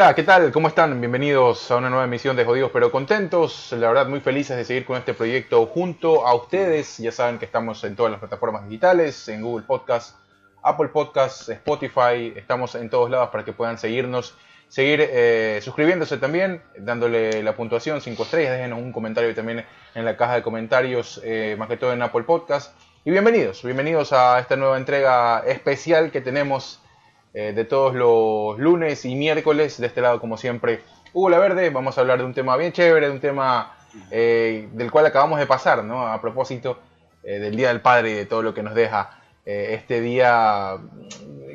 Hola, ¿qué tal? ¿Cómo están? Bienvenidos a una nueva emisión de Jodidos pero Contentos. La verdad, muy felices de seguir con este proyecto junto a ustedes. Ya saben que estamos en todas las plataformas digitales, en Google Podcast, Apple Podcast, Spotify. Estamos en todos lados para que puedan seguirnos, seguir eh, suscribiéndose también, dándole la puntuación 5 estrellas. Déjenos un comentario también en la caja de comentarios, eh, más que todo en Apple Podcast. Y bienvenidos, bienvenidos a esta nueva entrega especial que tenemos eh, de todos los lunes y miércoles. De este lado, como siempre, Hugo La Verde. Vamos a hablar de un tema bien chévere, de un tema eh, del cual acabamos de pasar, ¿no? A propósito eh, del Día del Padre y de todo lo que nos deja este día,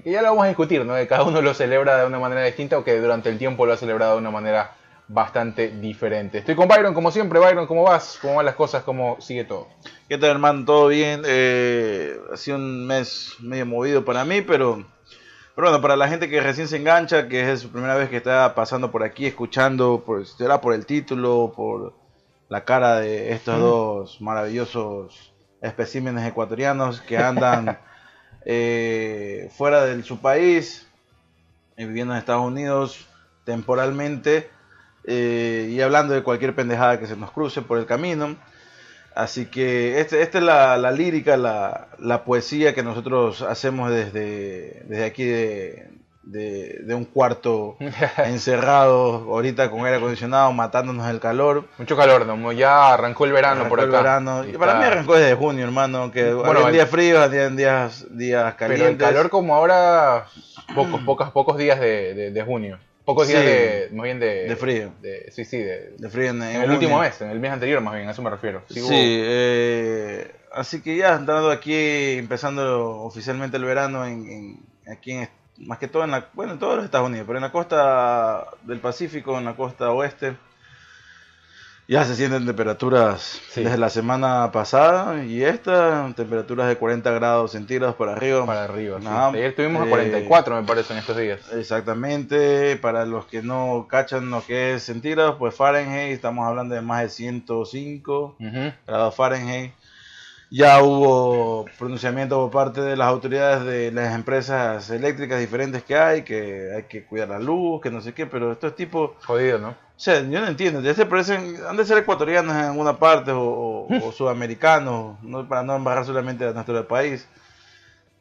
que ya lo vamos a discutir, ¿no? Cada uno lo celebra de una manera distinta o que durante el tiempo lo ha celebrado de una manera bastante diferente. Estoy con Byron, como siempre. Byron, ¿cómo vas? ¿Cómo van las cosas? ¿Cómo sigue todo? ¿Qué tal, hermano? ¿Todo bien? ha sido un mes medio movido para mí, pero pero bueno, para la gente que recién se engancha, que es su primera vez que está pasando por aquí, escuchando, por, será por el título, por la cara de estos dos maravillosos especímenes ecuatorianos que andan eh, fuera de su país, eh, viviendo en Estados Unidos temporalmente, eh, y hablando de cualquier pendejada que se nos cruce por el camino. Así que esta este es la, lírica, la, poesía que nosotros hacemos desde, desde aquí de, un cuarto encerrado, ahorita con aire acondicionado, matándonos el calor. Mucho calor, ¿no? Ya arrancó el verano por acá. El verano. Y para mí arrancó desde junio, hermano, que bueno, días fríos, había días, días calientes. Pero el calor como ahora, pocos, pocos, pocos días de junio. Pocos días de, más bien de, de frío. sí, sí, de, de frío en, el último mes, en el mes anterior más bien, a eso me refiero. Sí, eh, así que ya, andando aquí, empezando oficialmente el verano, en, aquí en, más que todo en la, bueno, en todos los Estados Unidos, pero en la costa del Pacífico, en la costa oeste, ya se sienten temperaturas desde la semana pasada y esta, temperaturas de 40 grados centígrados para arriba. Para arriba, Ayer estuvimos a 44 me parece en estos días. Exactamente, para los que no cachan lo que es centígrados, pues Fahrenheit, estamos hablando de más de 105 grados Fahrenheit. Ya hubo pronunciamiento por parte de las autoridades de las empresas eléctricas diferentes que hay, que hay que cuidar la luz, que no sé qué, pero esto es tipo... Jodido, ¿no? O sea, yo no entiendo, ya se parecen, han de ser ecuatorianos en alguna parte o, sudamericanos, no, para no embarrar solamente a nuestro país.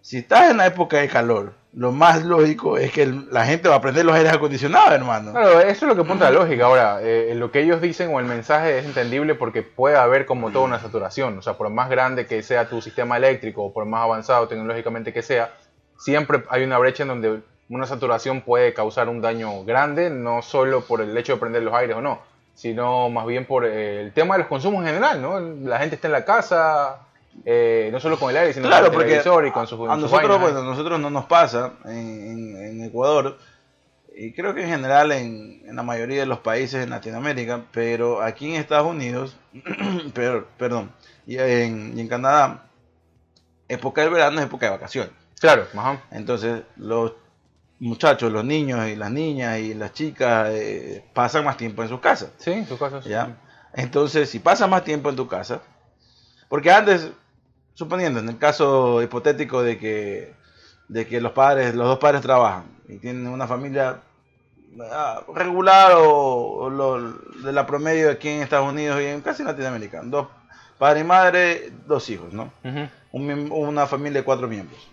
Si estás en la época de calor, lo más lógico es que la gente va a prender los aires acondicionados, hermano. Claro, eso es lo que apunta la lógica. Ahora, eh, lo que ellos dicen o el mensaje es entendible porque puede haber como toda una saturación. O sea, por más grande que sea tu sistema eléctrico o por más avanzado tecnológicamente que sea, siempre hay una brecha en donde una saturación puede causar un daño grande, no solo por el hecho de prender los aires o no, sino más bien por eh, el tema de los consumos en general, ¿no? La gente está en la casa eh, no solo con el aire, sino con el televisor y con sus A nosotros, bueno, nosotros no nos pasa en, Ecuador, y creo que en general en, la mayoría de los países en Latinoamérica, pero aquí en Estados Unidos, pero, perdón, y en, en Canadá, época del verano es época de vacaciones. Claro, Entonces, los muchachos, los niños y las niñas y las chicas eh, pasan más tiempo en sus casas. Sí, en sus casas. ¿ya? Entonces, si pasas más tiempo en tu casa, porque antes suponiendo en el caso hipotético de que, de que los padres, los dos padres trabajan y tienen una familia ah, regular o, de la promedio aquí en Estados Unidos y en casi Latinoamérica, dos padre y madre, dos hijos, ¿no? una familia de cuatro miembros.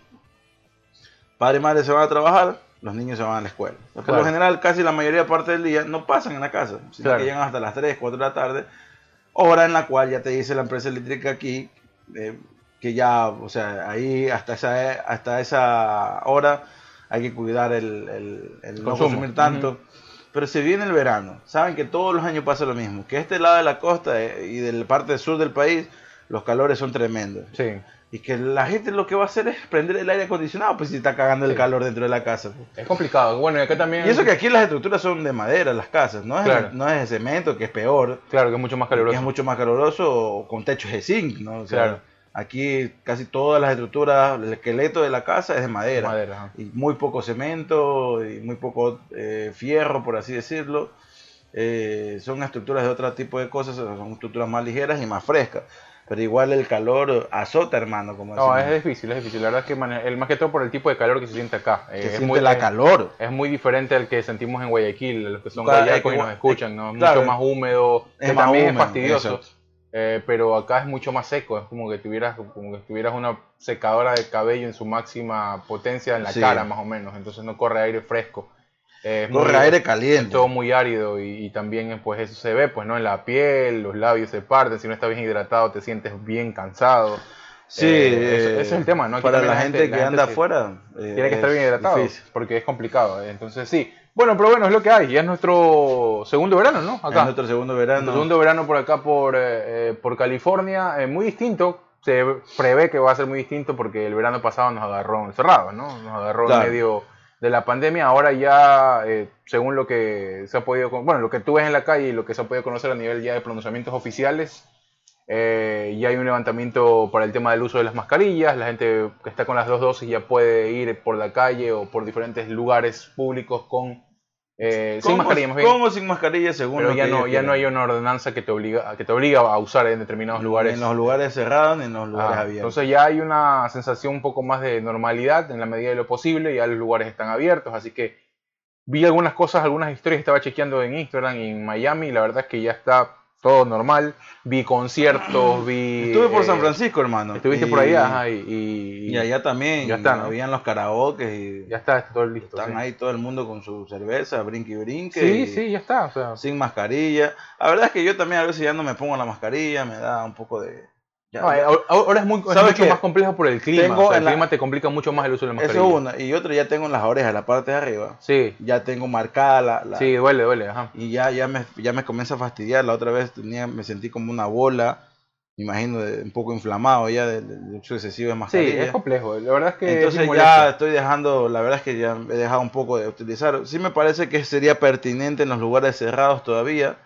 Padre y madre se van a trabajar, los niños se van a la escuela. Por lo general, casi la mayoría parte del día no pasan en la casa, sino que llegan hasta las 3, 4 de la tarde, hora en la cual ya te dice la empresa eléctrica aquí, eh, que ya, o sea, ahí hasta esa, hasta esa hora hay que cuidar el, el, no consumir tanto. Pero se viene el verano, saben que todos los años pasa lo mismo, que este lado de la costa eh, y de la parte sur del país, los calores son tremendos. Sí. Y que la gente lo que va a hacer es prender el aire acondicionado, pues si está cagando el calor dentro de la casa. Es complicado. Bueno, y acá también. Y eso que aquí las estructuras son de madera, las casas, no es, no es de cemento, que es peor. Claro, que es mucho más caluroso. es mucho más caluroso con techos de zinc, ¿no? claro Aquí casi todas las estructuras, el esqueleto de la casa es de madera. y muy poco cemento y muy poco eh, fierro, por así decirlo. Eh, son estructuras de otro tipo de cosas, son estructuras más ligeras y más frescas. Pero igual el calor azota, hermano. Como No, decimos. es difícil, es difícil. La verdad es que el, más que todo por el tipo de calor que se siente acá. Eh, Se es siente muy, la calor. Es muy diferente al que sentimos en Guayaquil, los que son Claro, guayacos es y nos escuchan, ¿no? Es claro, mucho más húmedo, es que más también es fastidioso. eh, pero acá es mucho más seco, es como que tuvieras, como que tuvieras una secadora de cabello en su máxima potencia en la Sí. cara, más o menos. Entonces no corre aire fresco. Eh, es Corre muy- aire es caliente. todo muy árido y, y también pues eso se ve pues no en la piel, los labios se parten, si no estás bien hidratado te sientes bien cansado. Sí, Eh, ese- eh, ese es el tema, ¿no? Aquí Para la la gente, que anda afuera. eh, Tiene que estar es bien hidratado difícil. porque es complicado. eh, Entonces sí. Bueno, pero bueno, es lo que hay. Ya es nuestro segundo verano, ¿no? Acá. En nuestro segundo verano. Nuestro segundo verano por acá, por, eh, eh, por California, eh, muy distinto. Se prevé que va a ser muy distinto porque el verano pasado nos agarró encerrados, ¿no? Nos agarró Claro. en medio de la pandemia. Ahora ya, eh, según lo que se ha podido, bueno, lo que tú ves en la calle y lo que se ha podido conocer a nivel ya de pronunciamientos oficiales, eh, ya hay un levantamiento para el tema del uso de las mascarillas. La gente que está con las dos dosis ya puede ir por la calle o por diferentes lugares públicos con eh, sin ¿Cómo- mascarilla, más bien. ¿Cómo sin mascarilla según Pero ya no, ya no hay una ordenanza que te obliga, que te obliga a usar en determinados lugares. Ni en los lugares cerrados ni en los lugares Ah, abiertos. entonces ya hay una sensación un poco más de normalidad en la medida de lo posible, ya los lugares están abiertos, así que vi algunas cosas, algunas historias estaba chequeando en Instagram y en Miami, y la verdad es que ya está todo normal, vi conciertos, vi... Estuve por eh, San Francisco, hermano. Estuviste y- por allá, ajá, y, y- Y allá también. Ya está, ¿no? Habían los karaoke y ya está, está todo listo. están sí. ahí todo el mundo con su cerveza, brinque y brinque. Sí, sí, ya está, o sea, Sin mascarilla. La verdad es que yo también a veces ya no me pongo la mascarilla, me da un poco de. Ya- no, eh, ahora- es, muy, es ¿Sabes mucho qué? más complejo por el clima, o sea, el la- clima te complica mucho más el uso de la Eso mascarilla. es una. Y otra, ya tengo en las orejas, la parte de arriba. Sí, Ya tengo marcada la. la- sí, duele, duele, ajá. Y ya, ya, me, ya me comienza a fastidiar. La otra vez tenía, me sentí como una bola, me imagino, de- un poco inflamado ya del, del uso excesivo de Sí, mascarilla. es complejo. La verdad es que. es Entonces muy ya estoy dejando, la verdad es que ya he dejado un poco de utilizar. Sí me parece que sería pertinente en los lugares cerrados todavía.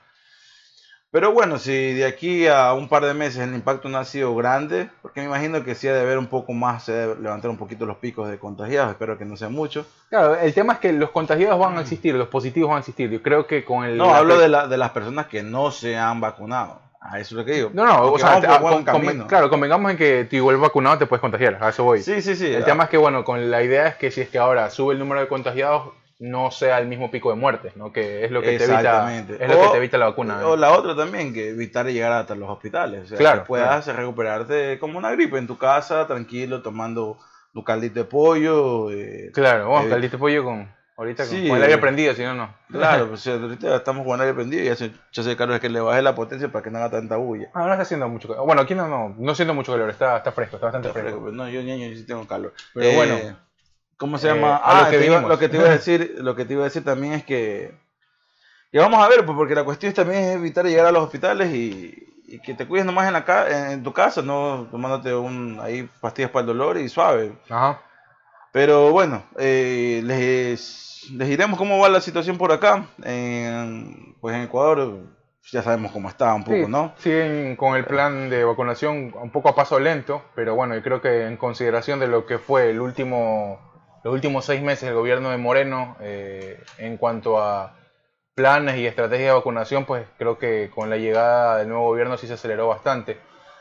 Pero bueno, si de aquí a un par de meses el impacto no ha sido grande, porque me imagino que sí ha de haber un poco más, se debe levantar un poquito los picos de contagiados, espero que no sea mucho. Claro, el tema es que los contagiados van a existir, los positivos van a existir. Yo creo que con el. No, la- hablo de, la, de las personas que no se han vacunado. A eso es lo que digo. No, no, o sea, por ah, con- claro, convengamos en que tú igual vacunado te puedes contagiar, a eso voy. Sí, sí, sí. el tema es que, bueno, con la idea es que si es que ahora sube el número de contagiados, no sea el mismo pico de muertes, ¿no? Que es lo que te evita, es lo que te evita la vacuna. O la otra también, que evitar llegar hasta los hospitales. O sea, Claro, que puedas recuperarte como una gripe en tu casa, tranquilo, tomando tu caldito de pollo. eh, Claro, eh, caldito pollo con. Ahorita con, sí, con el aire eh, prendido, si no, no. Claro, pues ahorita estamos con el aire prendido y ya se, ya se cargo es que le baje la potencia para que no haga tanta bulla. Ah, no está haciendo mucho calor. Bueno, aquí no, no, no siento mucho calor, está, está fresco, está bastante Está fresco. fresco, pero no, yo niño yo sí tengo calor. Pero bueno, ¿Cómo se eh, llama? lo Ah, que te iba- lo que te iba a decir, lo que te iba a decir también es que, que vamos a ver, pues porque la cuestión también es evitar llegar a los hospitales y, y que te cuides nomás en la ca- en tu casa, no tomándote un ahí pastillas para el dolor y suave. Ajá. Pero bueno, eh, les, les diremos cómo va la situación por acá. En, pues en Ecuador ya sabemos cómo está un poco, Sí, ¿no? Siguen con el plan de vacunación un poco a paso lento, pero bueno, yo creo que en consideración de lo que fue el último, los últimos seis meses del gobierno de Moreno eh, en cuanto a planes y estrategias de vacunación, pues creo que con la llegada del nuevo gobierno sí se aceleró bastante.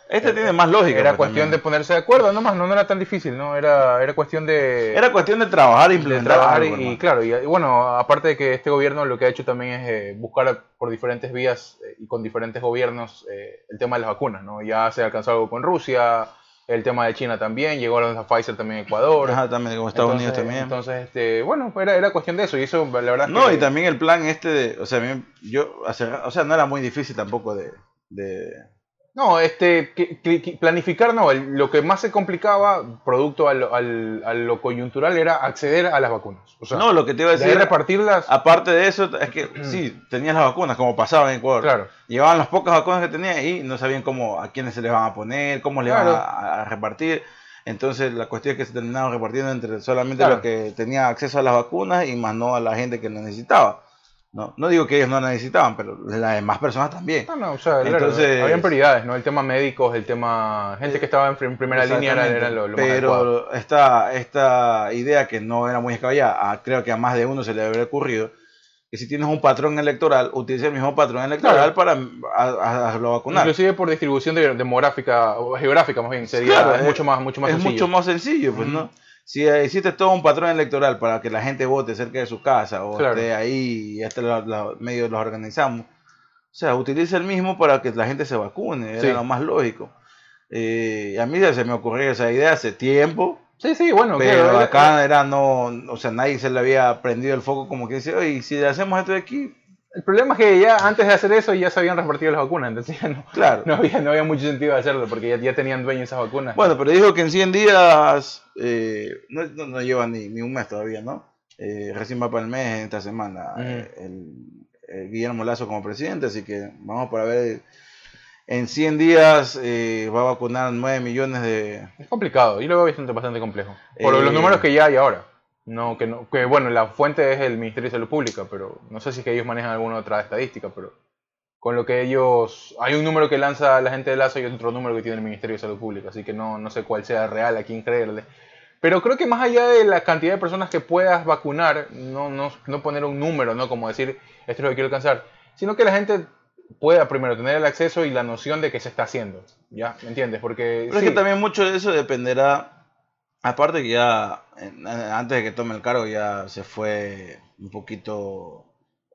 Este tiene más lógica. Era pues, cuestión de ponerse de acuerdo, nomás, no, no era tan difícil, ¿no? Era, era cuestión de... Era cuestión de trabajar e de implementar trabajar y, algo, y claro, y, y bueno, aparte de que este gobierno lo que ha hecho también es eh, buscar por diferentes vías eh, y con diferentes gobiernos eh, el tema de las vacunas, ¿no? Ya se alcanzó algo con Rusia, el tema de China también, llegó a Pfizer también en Ecuador. Ajá, también con Estados entonces, Unidos también. Entonces, este, bueno, era, era cuestión de eso y eso la verdad No, que- y también el plan este de, o sea, a yo, o sea, no era muy difícil tampoco de, de No, este, planificar no, lo que más se complicaba, producto al- al- a lo coyuntural, era acceder a las vacunas. O sea, no, lo que te iba a de decir, repartirlas, aparte de eso, es que sí, tenías las vacunas, como pasaba en Ecuador. claro. Llevaban las pocas vacunas que tenían y no sabían cómo, a quiénes se les van a poner, cómo les Claro. van a, a repartir. Entonces la cuestión es que se terminaron repartiendo entre solamente Claro. los que tenían acceso a las vacunas y más no a la gente que lo necesitaba. No, no digo que ellos no la necesitaban, pero las demás personas también. No, no, o sea, claro, Entonces- habían prioridades, ¿no? El tema médicos, el tema gente que estaba en, prim- primera línea era, era lo, lo más adecuado. Pero esta, esta idea que no era muy descabellada, creo que a más de uno se le habría ocurrido, que si tienes un patrón electoral, utilice el mismo patrón electoral para a, a, a vacunar. Inclusive por distribución de- demográfica o geográfica más bien sería Claro, es es- mucho más mucho más es sencillo. mucho más sencillo, pues. ¿no? Si eh, hiciste todo un patrón electoral para que la gente vote cerca de su casa o Claro. esté ahí y hasta los, los medios los organizamos, o sea, utiliza el mismo para que la gente se vacune, Sí. era lo más lógico. Eh, a mí ya se me ocurrió esa idea hace tiempo, Sí, sí, bueno, pero claro, acá era no, o sea, nadie se le había prendido el foco como que dice, oye, si le hacemos esto de aquí, el problema es que ya antes de hacer eso ya se habían repartido las vacunas, entonces ya no, claro. no había, no había mucho sentido de hacerlo porque ya, ya tenían dueño esas vacunas. Bueno, pero dijo que en 100 días, eh, no, no, no lleva ni, ni un mes todavía, ¿no? Eh, recién va para el mes esta semana eh, el, el Guillermo Lazo como presidente, así que vamos para ver. En 100 días eh, va a vacunar 9 millones de... Es complicado, yo lo veo bastante, bastante complejo. Por los números que ya hay ahora. No, que, no, que bueno, la fuente es el Ministerio de Salud Pública, pero no sé si es que ellos manejan alguna otra estadística, pero con lo que ellos... Hay un número que lanza la gente de Lazo y otro número que tiene el Ministerio de Salud Pública, así que no, no sé cuál sea real, a quién creerle. Pero creo que más allá de la cantidad de personas que puedas vacunar, no, no, no poner un número, ¿no? Como decir, esto es lo que quiero alcanzar, sino que la gente pueda primero tener el acceso y la noción de que se está haciendo, ¿ya? ¿Me entiendes? Porque... Pero es que también mucho de eso dependerá, aparte que ya, antes de que tome el cargo, ya se fue un poquito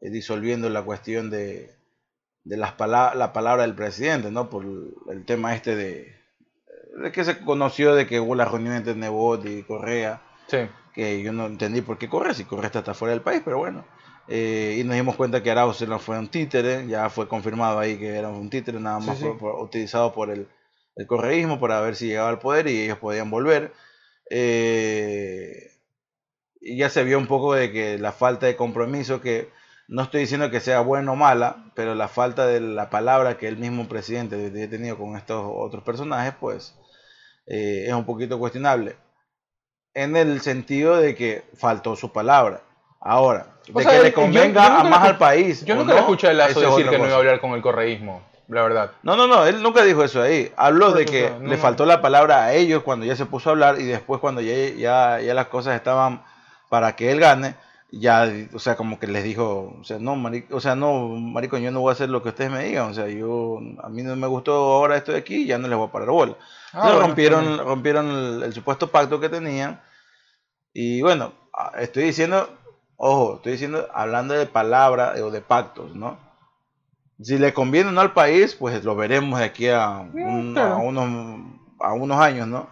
eh, disolviendo la cuestión de, de las pala- la palabra del presidente, ¿no? Por el tema este de, de que se conoció de que hubo la reunión entre Nebot y Correa, Sí. que yo no entendí por qué Correa, si Correa está hasta fuera del país, pero bueno. Eh, y nos dimos cuenta que Arauz no fue un títere, ya fue confirmado ahí que era un títere, nada Sí, más sí. por- por- utilizado por el, el correísmo para ver si llegaba al poder y ellos podían volver. Eh, y ya se vio un poco de que la falta de compromiso, que no estoy diciendo que sea buena o mala, pero la falta de la palabra que el mismo presidente había tenido con estos otros personajes, pues eh, es un poquito cuestionable. En el sentido de que faltó su palabra. Ahora, O de sea, que le yo convenga a más al país. Yo nunca no, escuché a Lazo decir que no iba a hablar con el correísmo, la verdad. No, no, no, él nunca dijo eso ahí. Habló de que no, le no. faltó la palabra a ellos cuando ya se puso a hablar y después cuando ya, ya, ya las cosas estaban para que él gane, ya, o sea, como que les dijo, o sea, no, marico, o sea, no, marico, yo no voy a hacer lo que ustedes me digan, o sea, yo, a mí no me gustó ahora esto de aquí, ya no les voy a parar bola. Ah, Entonces bueno, rompieron, rompieron el, el supuesto pacto que tenían y bueno, estoy diciendo, ojo, estoy diciendo, hablando de palabra o de pactos, ¿no? Si le conviene o no al país, pues lo veremos de aquí a, un- claro. a unos, a unos años, ¿no?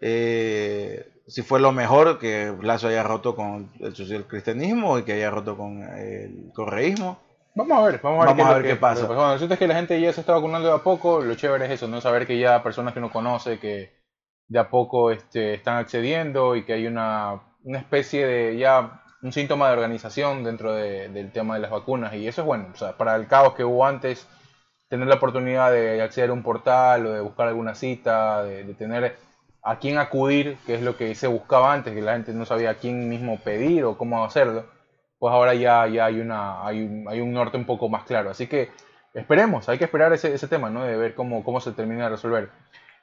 Eh, si fue lo mejor que Lazo haya roto con el socialcristianismo y que haya roto con el correísmo. Vamos a ver, vamos a ver, Vamos a es ver qué pasa. que Bueno, el es que la gente ya se está vacunando de a poco. Lo chévere es eso, ¿no? Saber que ya personas que uno conoce, que de a poco este, están accediendo y que hay una, una especie de ya un síntoma de organización dentro de- del tema de las vacunas. Y eso es bueno. O sea, para el caos que hubo antes, tener la oportunidad de acceder a un portal o de buscar alguna cita, de, de tener a quién acudir, que es lo que se buscaba antes, que la gente no sabía a quién mismo pedir o cómo hacerlo pues ahora ya, ya hay, una, hay, un, hay un norte un poco más claro. Así que esperemos, hay que esperar ese, ese tema, ¿no? De ver cómo, cómo se termina de resolver.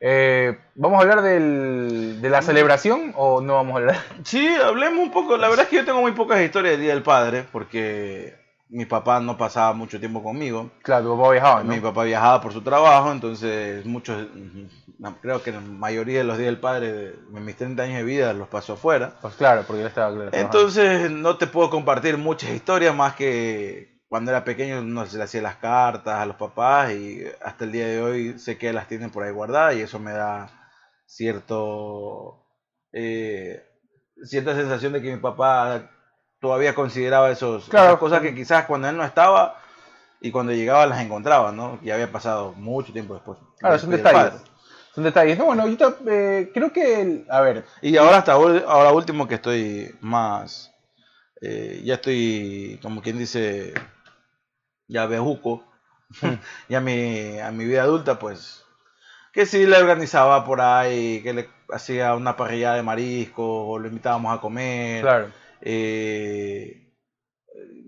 Eh, ¿Vamos a hablar del, de la celebración o no vamos a hablar? Sí, hablemos un poco. La verdad es que yo tengo muy pocas historias del Día del Padre porque mi papá no pasaba mucho tiempo conmigo. Claro, tu papá viajaba, ¿no? Mi papá viajaba por su trabajo, entonces muchos, creo que la mayoría de los días del padre de mis 30 años de vida los pasó afuera. Pues claro, porque él estaba claro. Entonces no te puedo compartir muchas historias más que cuando era pequeño no se le hacía las cartas a los papás y hasta el día de hoy sé que las tienen por ahí guardadas y eso me da cierto eh, cierta sensación de que mi papá todavía consideraba esos Claro. esas cosas que quizás cuando él no estaba y cuando llegaba las encontraba, ¿no? Y había pasado mucho tiempo después. Claro, son detalles. Son detalles. No, bueno, yo eh, creo que, el- a ver, Y ahora hasta ahora último que estoy más, eh, ya estoy, como quien dice, ya bejuco, ya mi, a mi vida adulta, pues, que sí le organizaba por ahí, que le hacía una parrilla de marisco, o lo invitábamos a comer, claro. eh,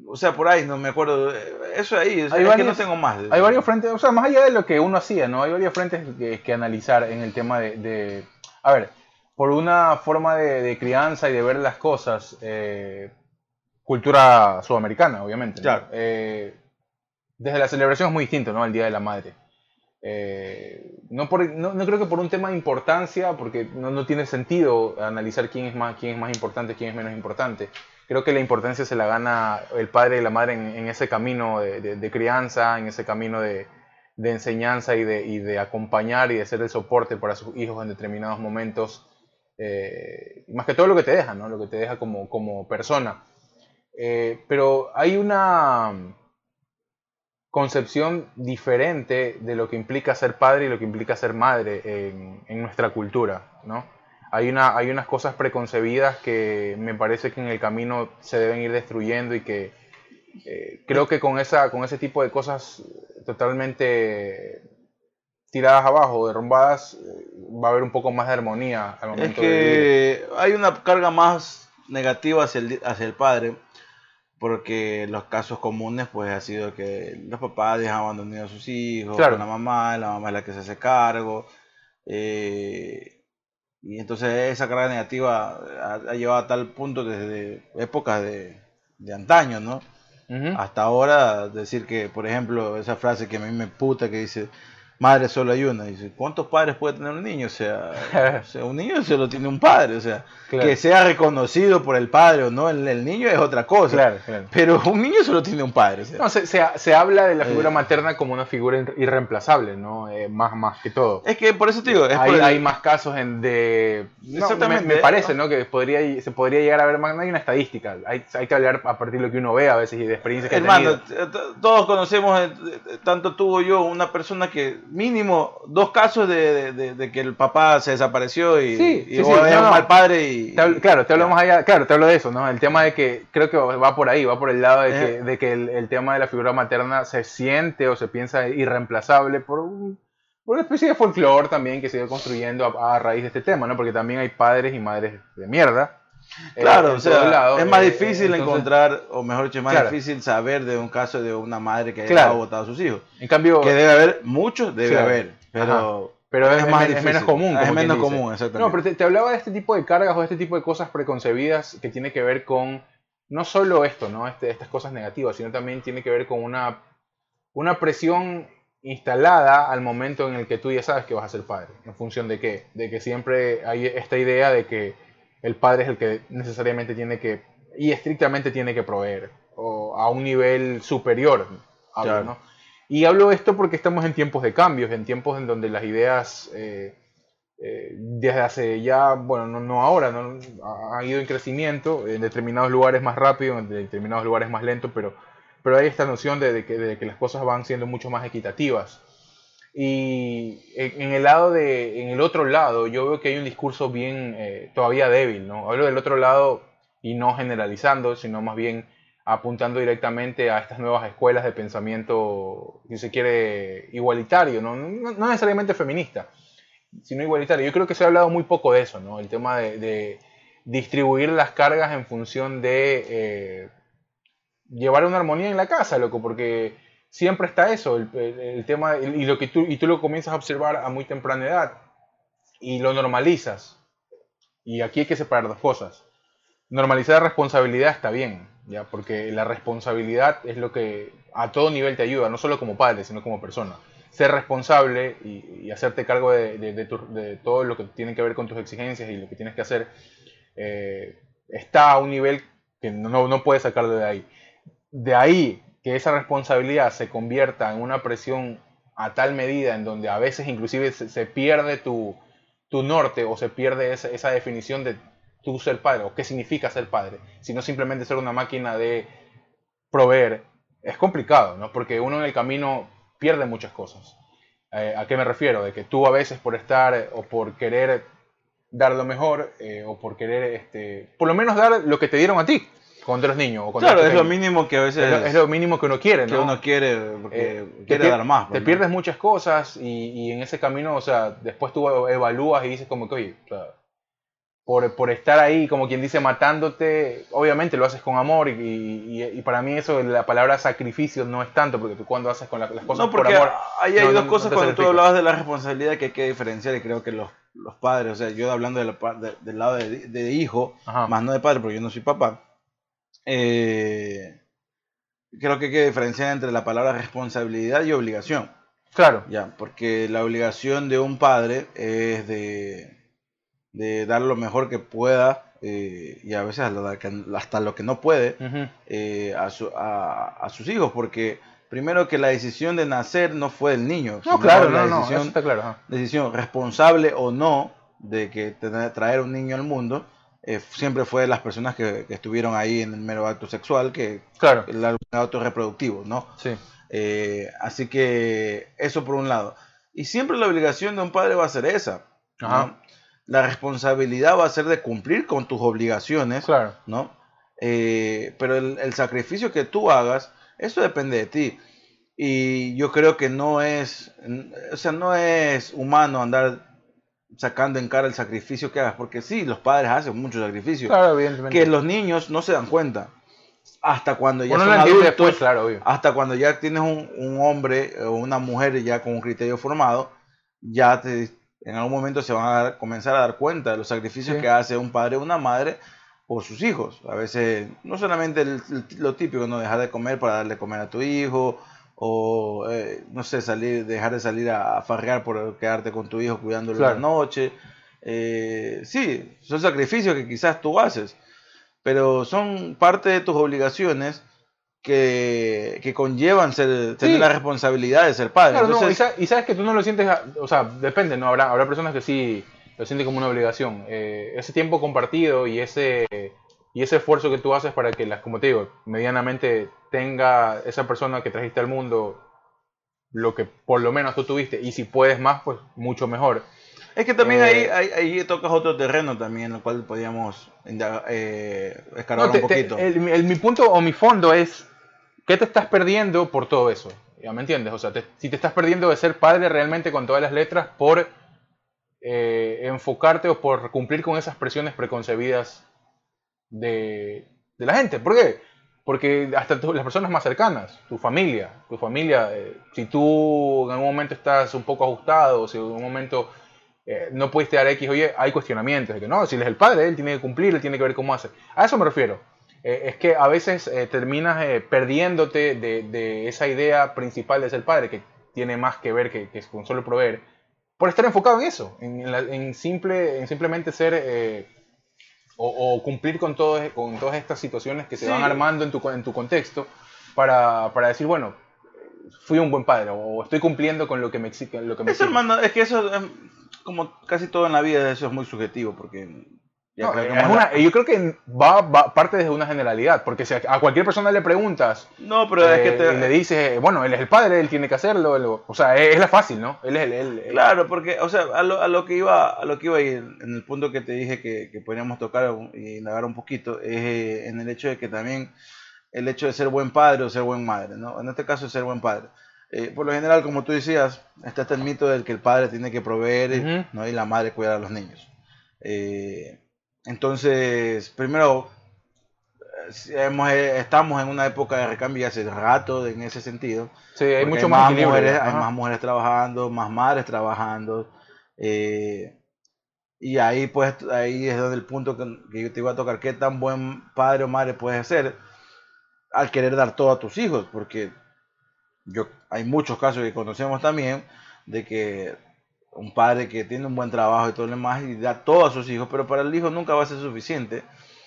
o sea, por ahí, no me acuerdo, eh, eso ahí, es, Hay es que varios- no tengo más. Hay varios frentes, o sea, más allá de lo que uno hacía, ¿no? Hay varios frentes que, que analizar en el tema de, de- a ver, por una forma de, de crianza y de ver las cosas, eh, cultura sudamericana, obviamente. ¿no? Claro. Eh, desde la celebración es muy distinto, ¿no? El Día de la Madre. Eh, no, por- no, no creo que por un tema de importancia, porque no, no tiene sentido analizar quién es, más, quién es más importante, quién es menos importante. Creo que la importancia se la gana el padre y la madre en, en ese camino de, de- de crianza, en ese camino de, de enseñanza y y de acompañar y de ser el soporte para sus hijos en determinados momentos. eh, más que todo lo que te deja, ¿no? Lo que te deja como, como persona. Eh, pero hay una concepción diferente de lo que implica ser padre y lo que implica ser madre en, en nuestra cultura, ¿no? Hay, una, hay unas cosas preconcebidas que me parece que en el camino se deben ir destruyendo y que eh, creo que con, esa, con ese tipo de cosas totalmente tiradas abajo, derrumbadas, eh, va a haber un poco más de armonía al Es momento de vivir. que hay una carga más negativa hacia el, hacia el padre, porque los casos comunes pues ha sido que los papás dejan abandonados a sus hijos, Claro. con la mamá, la mamá es la que se hace cargo, eh, y entonces esa carga negativa ha, ha llevado a tal punto desde épocas de, de antaño, ¿no? Hasta ahora decir que, por ejemplo, esa frase que a mí me puta que dice, madre solo hay una, dice, ¿cuántos padres puede tener un niño? O sea, o sea, un niño solo tiene un padre, o sea, Claro. que sea reconocido por el padre o no, el, el niño es otra cosa. Claro, claro. Pero un niño solo tiene un padre. o sea. No, se, se, se habla de la Eh. figura materna como una figura ir- irreemplazable, ¿no? Eh, más, más que todo. Es que por eso te digo, es hay, el- hay más casos en de... no, Exactamente. Me, me parece, ¿no? Que podría, se podría llegar a ver más... No hay una estadística. Hay, hay que hablar a partir de lo que uno ve a veces y de experiencias que ha Hermano, tenido. t- t- todos conocemos, eh, tanto tú o yo, una persona que mínimo dos casos de, de- de- de que el papá se desapareció y, Sí, y sí, sí, no, un mal padre y... Te hablo- claro, te hablo más allá, claro, te hablo de eso, ¿no? El tema de que creo que va por ahí, va por el lado de que, Eh. de que el, el tema de la figura materna se siente o se piensa irreemplazable por, un- por una especie de folclore también que se ha ido construyendo a, a raíz de este tema, ¿no? Porque también hay padres y madres de mierda. Eh, Claro, en o sea, es más eh, difícil entonces, encontrar, o mejor dicho, es más Claro. difícil saber de un caso de una madre que haya Claro. votado a sus hijos. En cambio, Que debe haber, muchos debe haber, pero, pero es, más es menos común. Es menos común, exactamente. No, pero te, te hablaba de este tipo de cargas o de este tipo de cosas preconcebidas que tiene que ver con no solo esto, ¿no? Este, estas cosas negativas, sino también tiene que ver con una, una presión instalada al momento en el que tú ya sabes que vas a ser padre. ¿En función de qué? De que siempre hay esta idea de que el padre es el que necesariamente tiene que, y estrictamente tiene que proveer, o a un nivel superior. hablo, Claro. ¿no? Y hablo esto porque estamos en tiempos de cambios, en tiempos en donde las ideas, eh, eh, desde hace ya, bueno, no, no ahora, no, han ido en crecimiento, en determinados lugares más rápido, en determinados lugares más lento, pero, pero hay esta noción de, de que, de que las cosas van siendo mucho más equitativas. Y en, el lado de, en el otro lado, yo veo que hay un discurso bien eh, todavía débil, ¿no? Hablo del otro lado y no generalizando, sino más bien apuntando directamente a estas nuevas escuelas de pensamiento, si se quiere, igualitario, ¿no? No, no necesariamente feminista, sino igualitario. Yo creo que se ha hablado muy poco de eso, ¿no? El tema de, de distribuir las cargas en función de eh, llevar una armonía en la casa, loco, porque siempre está eso, el, tema, y, lo que tú, y tú lo comienzas a observar a muy temprana edad, y lo normalizas. Y aquí hay que separar dos cosas. Normalizar la responsabilidad está bien, ¿ya? porque la responsabilidad es lo que a todo nivel te ayuda, no solo como padre, sino como persona. Ser responsable y, hacerte cargo de, de- todo lo que tiene que ver con tus exigencias y lo que tienes que hacer, eh, está a un nivel que no, no puedes sacarlo de ahí. De ahí que esa responsabilidad se convierta en una presión a tal medida en donde a veces inclusive se, pierde tu, tu norte o se pierde esa, esa definición de tú ser padre o qué significa ser padre, sino simplemente ser una máquina de proveer, es complicado, ¿no? Porque uno en el camino pierde muchas cosas. Eh, ¿A qué me refiero? De que tú a veces por estar o por querer dar lo mejor eh, o por querer, este, por lo menos dar lo que te dieron a ti cuando eres niño o claro, es lo mínimo que a veces Es lo, es lo mínimo que uno quiere, que ¿no? uno quiere, porque Eh, quiere dar más. Te pues, ¿no? pierdes muchas cosas y, y en ese camino, o sea, después tú evalúas y dices como que, oye, o sea, por, por estar ahí, como quien dice, matándote, obviamente lo haces con amor y, y- y para mí eso, la palabra sacrificio no es tanto, porque tú cuando haces con la- las cosas No, por porque amor... ahí hay no, dos no- cosas cuando tú hablabas de la responsabilidad que hay que diferenciar y creo que los, los padres, o sea, yo hablando de la de- del lado de, de hijo, Ajá. más no de padre porque yo no soy papá, eh, creo que hay que diferenciar entre la palabra responsabilidad y obligación. Claro. Ya, porque la obligación de un padre es de, de dar lo mejor que pueda eh, y a veces hasta lo que no puede eh, a, su- a- a sus hijos, porque primero que la decisión de nacer no fue del niño, No, sino claro, la no, no, decisión, eso está claro. decisión responsable o no de que tener- traer un niño al mundo eh, siempre fue de las personas que, que estuvieron ahí en el mero acto sexual, que Claro, el acto reproductivo, ¿no? sí. Eh, así que eso por un lado. Y siempre la obligación de un padre va a ser esa. ¿no? Ajá. La responsabilidad va a ser de cumplir con tus obligaciones, Claro. ¿no? Eh, pero el, el sacrificio que tú hagas, eso depende de ti. Y yo creo que no es, o sea, no es humano andar sacando en cara el sacrificio que hagas, porque sí, los padres hacen mucho sacrificio, Claro, que los niños no se dan cuenta. Hasta cuando ya Uno son adultos, después, claro, obvio. hasta cuando ya tienes un, un hombre o una mujer ya con un criterio formado, ya te, en algún momento se van a dar- comenzar a dar cuenta de los sacrificios Sí. que hace un padre o una madre por sus hijos. A veces, no solamente el- el- lo típico, no dejar de comer para darle comer a tu hijo, o eh, no sé, salir, dejar de salir a, a farrear por quedarte con tu hijo cuidándolo Claro. la noche. Eh, sí, son sacrificios que quizás tú haces, pero son parte de tus obligaciones que, que conllevan ser, tener la responsabilidad de ser padre. Claro, no, y, sabes que tú no lo sientes, a- o sea, depende, ¿no? Habrá, habrá personas que sí lo sienten como una obligación. Eh, ese tiempo compartido y ese, y ese esfuerzo que tú haces para que, las, como te digo, medianamente tenga esa persona que trajiste al mundo lo que por lo menos tú tuviste, y si puedes más, pues mucho mejor. es que también eh, ahí, ahí, ahí tocas otro terreno también, en el cual podríamos eh, escarbar No, te- un te- poquito. el- el- mi punto o mi fondo es, ¿qué te estás perdiendo por todo eso? ¿Ya me entiendes? O sea, te- si te estás perdiendo de ser padre realmente con todas las letras por eh, enfocarte o por cumplir con esas presiones preconcebidas de, de la gente. ¿Por qué? Porque hasta tú- las personas más cercanas, tu familia, tu familia, eh, si tú en algún momento estás un poco ajustado, si en un momento eh, no pudiste dar X, oye, hay cuestionamientos de que no, si él es el padre, él tiene que cumplir, él tiene que ver cómo hace. A eso me refiero. Eh, es que a veces eh, terminas eh, perdiéndote de, de esa idea principal de ser padre, que tiene más que ver que, que con solo proveer, por estar enfocado en eso, en, en la- en simple, en simplemente ser eh, o, o cumplir con, todo, con todas estas situaciones que se Sí. van armando en tu, en tu contexto para, para decir, bueno, fui un buen padre o estoy cumpliendo con lo que me exige. Lo que me Eso, es que eso, es, como casi todo en la vida, eso es muy subjetivo, porque No, es una- yo creo que va, va parte desde una generalidad, porque si a, a cualquier persona le preguntas No, pero es que eh, te... y le dices, eh, bueno, él es el padre, él tiene que hacerlo, él- o sea, es, es la fácil, ¿no? Él es el... él- Claro, porque, o sea, a lo, a lo que iba, a lo que iba a ir, en el punto que te dije que, que podríamos tocar y indagar un poquito, es eh, en el hecho de que también el hecho de ser buen padre o ser buen madre, ¿no? En este caso, ser buen padre. Eh, por lo general, como tú decías, está este mito del que el padre tiene que proveer. ¿no? y la madre cuidar a los niños. Eh, entonces, primero, eh, hemos, eh, estamos en una época de recambio hace rato en ese sentido. sí, hay mucho más, mujeres, hay más mujeres trabajando, más madres trabajando. eh, y ahí pues ahí es donde el punto que, que yo te iba a tocar, qué tan buen padre o madre puedes ser al querer dar todo a tus hijos, porque yo hay muchos casos que conocemos también de que un padre que tiene un buen trabajo y todo lo demás y da todo a sus hijos, pero para el hijo nunca va a ser suficiente,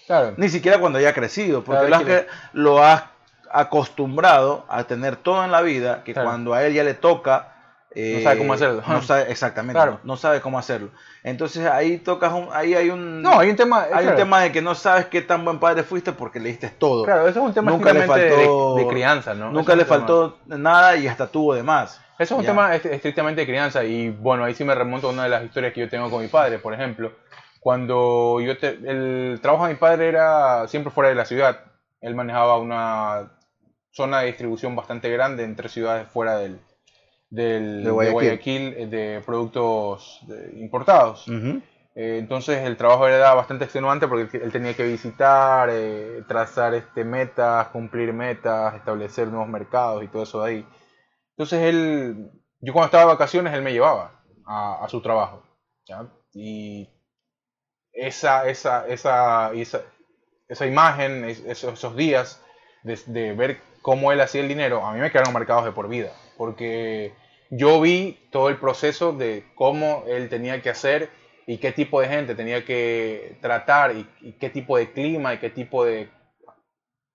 Claro. ni siquiera cuando haya crecido, porque Claro, lo, has, lo acostumbrado a tener todo en la vida, que Claro. cuando a él ya le toca... eh, No sabe cómo hacerlo. No sabe, exactamente, Claro. no, no sabe cómo hacerlo. Entonces ahí tocas un, ahí hay un, No, hay un tema... hay un tema de que no sabes qué tan buen padre fuiste porque le diste todo. Claro, eso es un tema Nunca le de- faltó- de, crianza, ¿no? Nunca le tema- faltó nada y hasta tuvo de más. Eso es un Ya. tema est- estrictamente de crianza y bueno, ahí sí me remonto a una de las historias que yo tengo con mi padre, por ejemplo. Cuando yo te- el trabajo de mi padre era siempre fuera de la ciudad. Él manejaba una zona de distribución bastante grande en tres ciudades fuera del, del- De de Guayaquil. Eh, de productos importados. Eh, entonces el trabajo era bastante extenuante porque él, él tenía que visitar, eh, trazar este, metas, cumplir metas, establecer nuevos mercados y todo eso de ahí. Entonces él, yo cuando estaba de vacaciones, él me llevaba a, su trabajo. Y esa, esa, esa, esa, esa imagen, esos, esos días de, de, ver cómo él hacía el dinero, a mí me quedaron marcados de por vida, porque yo vi todo el proceso de cómo él tenía que hacer y qué tipo de gente tenía que tratar y, y qué tipo de clima y qué tipo de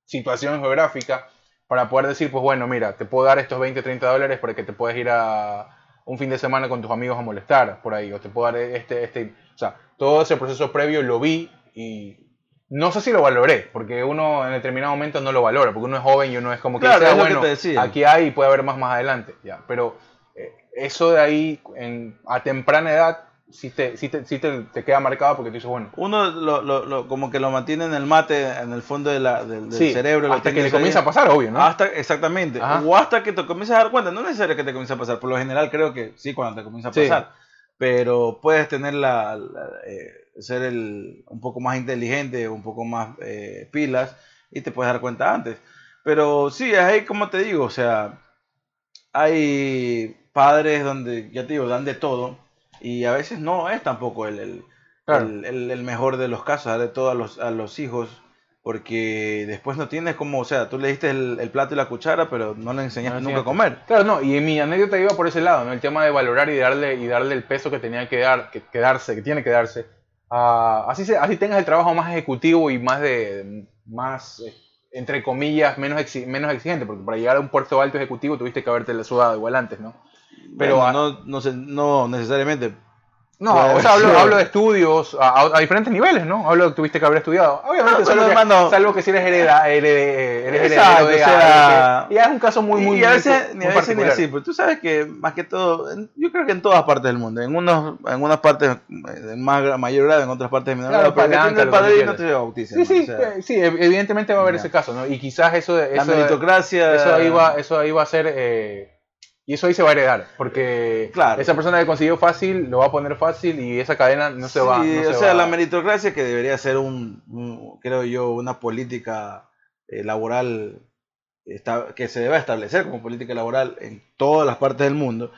situación geográfica para poder decir, pues bueno, mira, te puedo dar estos 20, 30 dólares para que te puedas ir a un fin de semana con tus amigos a molestar por ahí, o te puedo dar este, este, o sea, todo ese proceso previo lo vi y no sé si lo valoré, porque uno en determinado momento no lo valora, porque uno es joven y uno es como que, Claro, lo bueno, que aquí hay y puede haber más más adelante, ya, pero eh, eso de ahí en, a temprana edad sí te, sí te, sí te, te queda marcado porque tú dices, bueno, Uno lo, lo- lo- como que lo mantiene en el mate, en el fondo de la- del, del sí, cerebro. hasta que le comienza a pasar, obvio, ¿no? Hasta, exactamente. Ajá. O hasta que te comienzas a dar cuenta. No es necesario que te comience a pasar. Por lo general creo que sí, cuando te comienza a pasar. Pero puedes tener la, la- eh, ser el, un poco más inteligente, un poco más eh, pilas y te puedes dar cuenta antes. Pero sí, es ahí como te digo, o sea, hay padres donde, ya te digo, dan de todo y a veces no es tampoco el, el, Claro. el, el- mejor de los casos, dar de todo a los, a los hijos, porque después no tienes como, o sea, tú le diste el, el plato y la cuchara, pero no le enseñaste No, nunca a comer. Claro, no, y en mi anécdota iba por ese lado, ¿no? El tema de valorar y darle, y darle el peso que tenía que dar, que, que darse, que tiene que darse. así, se- así tengas el trabajo más ejecutivo y más de, más, entre comillas, menos, exi- menos exigente, porque para llegar a un puerto alto ejecutivo tuviste que haberte la sudado igual antes, ¿no? Pero Pero a- no, no, se- no necesariamente. No, o sea, hablo, hablo de estudios a, a- diferentes niveles, ¿no? Hablo de que tuviste que haber estudiado. Obviamente, Ah, salvo, pero, que, salvo que si eres, hereda, herede- eres Exacto, heredero de o sea, que ya es un caso muy, muy, y a muy- veces, muy ni a veces ni así, pero tú sabes que más que todo, yo creo que en todas partes del mundo, en unos, en unas partes en más mayor grado, en otras partes de menor Claro, grado, pero palanca, tiene el tú padrino quieras. te bautiza. Sí, ¿no? sí, O sea, sí, ev- evidentemente va a haber Ya. ese caso, ¿no? Y quizás eso, de- la eso, de- meritocracia. eso ahí va, eso ahí va a ser, eh, y eso ahí se va a heredar, porque Claro. esa persona que consiguió fácil lo va a poner fácil y esa cadena no se Sí, va. no o se sea, va- la meritocracia que debería ser un, un- creo yo, una política eh, laboral esta- que se debe establecer como política laboral en todas las partes del mundo.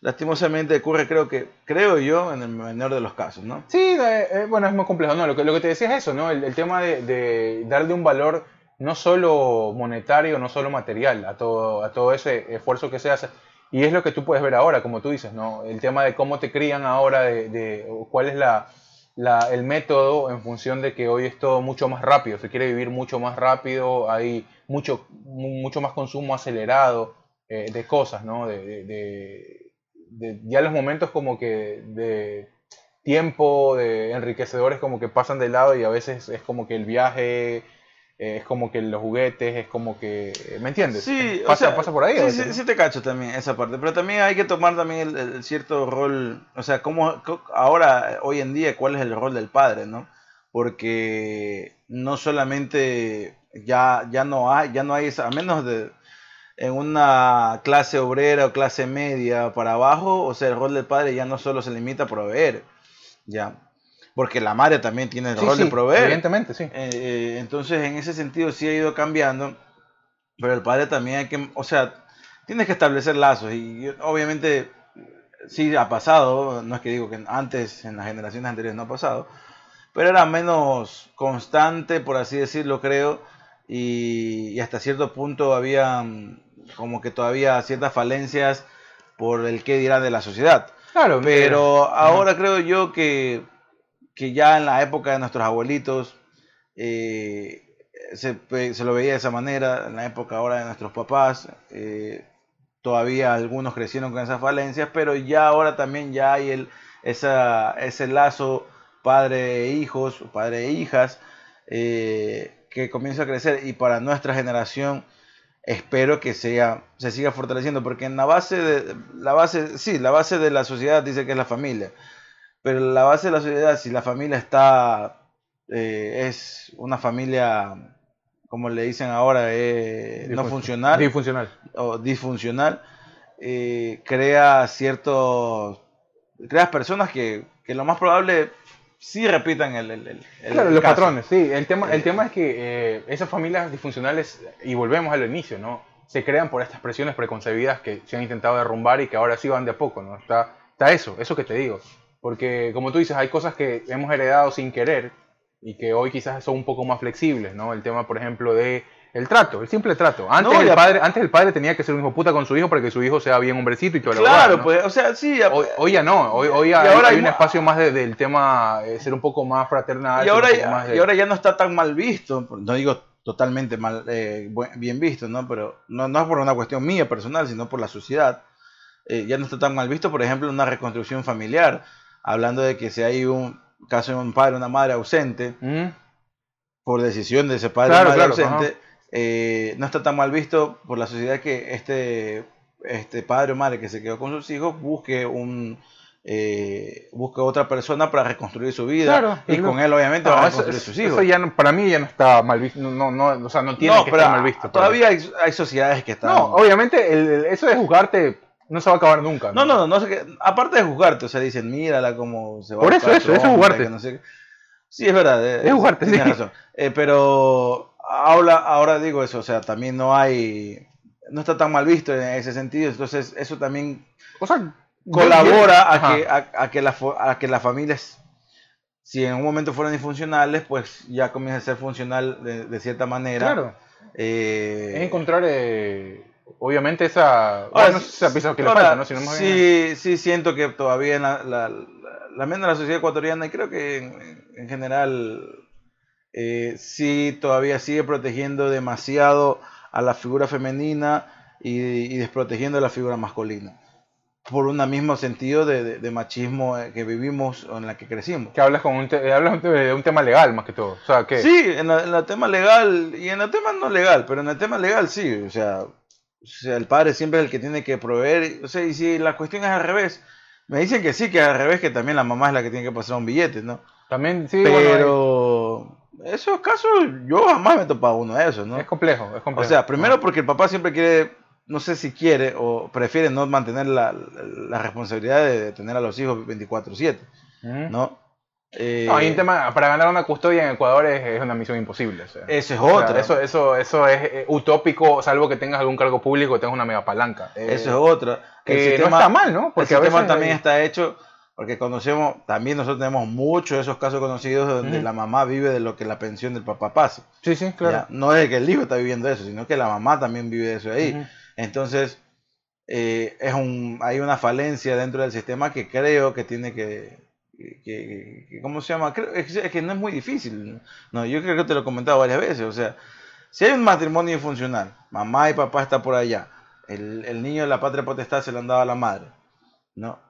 Lastimosamente ocurre, creo que, creo yo, en el menor de los casos, ¿no? Sí, eh, eh, bueno, es muy complejo. No, lo que, lo que te decía es eso, ¿no? El, el tema de, de darle un valor no solo monetario, no solo material a todo, a todo ese esfuerzo que se hace. Y es lo que tú puedes ver ahora, como tú dices, ¿no? El tema de cómo te crían ahora, de, de- cuál es la, la- el método en función de que hoy es todo mucho más rápido, se quiere vivir mucho más rápido, hay mucho, mu- mucho más consumo acelerado eh, de cosas, ¿no? De- de- ya los momentos como que de tiempo, de enriquecedores como que pasan de lado y a veces es como que el viaje, eh, es como que los juguetes, es como que, ¿me entiendes? Sí, o pasa, sea, pasa por ahí. Sí, sí, sí te cacho también esa parte, pero también hay que tomar también el, el cierto rol, o sea, cómo ahora, hoy en día, cuál es el rol del padre, ¿no? Porque no solamente ya, ya no hay, ya no hay esa, a menos de en una clase obrera o clase media para abajo, o sea, el rol del padre ya no solo se limita a proveer, ya, porque la madre también tiene el Sí, rol sí, de proveer. Evidentemente, sí. Eh, eh, entonces, en ese sentido sí ha ido cambiando, pero el padre también hay que, o sea, tienes que establecer lazos y obviamente sí ha pasado, no es que digo que antes, en las generaciones anteriores no ha pasado, pero era menos constante, por así decirlo, creo, y, y hasta cierto punto había mm, como que todavía ciertas falencias por el qué dirán de la sociedad. Claro, Pero mira, ahora creo yo que, que ya en la época de nuestros abuelitos eh, se, se lo veía de esa manera, en la época ahora de nuestros papás, eh, todavía algunos crecieron con esas falencias, pero ya ahora también ya hay el, esa, ese lazo padre e hijos, padre e hijas, eh, que comienza a crecer. Y para nuestra generación espero que sea, se siga fortaleciendo, porque en la base de la base, sí, la base de la sociedad dice que es la familia, pero la base de la sociedad, si la familia está, eh, es una familia, como le dicen ahora, eh, no funcional Disfuncional. o disfuncional, eh, crea ciertos, creas personas que, que lo más probable sí repitan el, el, el- el Claro, los caso. patrones, sí. El tema, el Eh. tema es que eh, esas familias disfuncionales, y volvemos al inicio, ¿no? Se crean por estas presiones preconcebidas que se han intentado derrumbar y que ahora sí van de a poco, ¿no? Está, está eso, eso que te digo. Porque, como tú dices, hay cosas que hemos heredado sin querer y que hoy quizás son un poco más flexibles, ¿no? El tema, por ejemplo, de el trato, el simple trato. Antes, No, el, padre, antes el padre tenía que ser un hijo puta con su hijo para que su hijo sea bien hombrecito y todo lo Claro, demás, ¿no? pues, o sea, sí. Hoy, hoy ya no, hoy, hoy hay, ahora hay un espacio más de- del tema, eh, ser un poco más fraternal. y, ahora, ya- más de- y ahora ya no está tan mal visto, no digo totalmente mal, eh, bien visto, ¿no? Pero no, no es por una cuestión mía personal, sino por la sociedad. Eh, ya no está tan mal visto, por ejemplo, una reconstrucción familiar, hablando de que si hay un caso de un padre o una madre ausente, ¿Mm? por decisión de ese padre Claro, o madre claro, ausente, eh, no está tan mal visto por la sociedad que este, este padre o madre que se quedó con sus hijos busque un eh, busque otra persona para reconstruir su vida Claro, y con él obviamente No, va a reconstruir eso- sus hijos. eso ya no- para mí ya no está mal visto, no, no, o sea, no tiene no, que estar mal visto. todavía hay, hay sociedades que están... No, obviamente el- el- eso de juzgarte no se va a acabar nunca. No, no, no, no sé qué. Aparte de juzgarte, o sea, dicen, mírala cómo se va Por a eso, eso, eso es que no sé. Sí, es verdad. eh, Es jugarte, sí. razón. Eh, pero ahora, ahora digo eso, o sea, también no hay. No está tan mal visto en ese sentido, entonces eso también O sea, colabora a que, a, a que, la, a que las familias, si en un momento fueran disfuncionales, pues ya comienza a ser funcional de, de cierta manera. Claro, Eh, es encontrar, eh, obviamente, esa. Ahora, Bueno, no sé si esa pieza que le falta, ¿no? Bien- sí, sí siento que todavía en la, la, la, la mente de la sociedad ecuatoriana, y creo que en, en general eh, sí todavía sigue protegiendo demasiado a la figura femenina y, y desprotegiendo a la figura masculina. Por un mismo sentido de, de- de machismo eh, que vivimos o en la que crecimos. Que hablas, con un te- hablas de un tema legal más que todo. O sea. Sí, en el tema legal y en el tema no legal, pero en el tema legal sí, o sea, o sea, el padre siempre es el que tiene que proveer, o sea, y si la cuestión es al revés, me dicen que sí, que al revés, que también la mamá es la que tiene que pasar un billete, ¿no? También, sí, bueno, pero esos casos yo jamás me he topado uno de esos, ¿no? es complejo, es O complejo. sea, primero porque el papá siempre quiere, no sé si quiere o prefiere no mantener la, la responsabilidad de tener a los hijos 24/7, Ujú. ¿no? Eh, No, hay un tema, para ganar una custodia en Ecuador es, es una misión imposible. o sea. Eso es O sea, otra. eso, eso, eso es eh, utópico, salvo que tengas algún cargo público o tengas una mega palanca. Eh, Eso es otra. que no está mal, ¿no? Porque el sistema también hay- está hecho, porque conocemos, también nosotros tenemos muchos de esos casos conocidos donde la mamá vive de lo que la pensión del papá pasa. Sí, sí, ¿ya? claro. No es que el hijo está viviendo eso, sino que la mamá también vive eso ahí. Entonces, eh, es un, hay una falencia dentro del sistema que creo que tiene que... que- que- que- ¿Cómo se llama? Creo, es, es que no es muy difícil. No, yo creo que te lo he comentado varias veces. O sea, si hay un matrimonio infuncional, mamá y papá está por allá, el, el niño de la patria potestad se lo han dado a la madre, ¿no?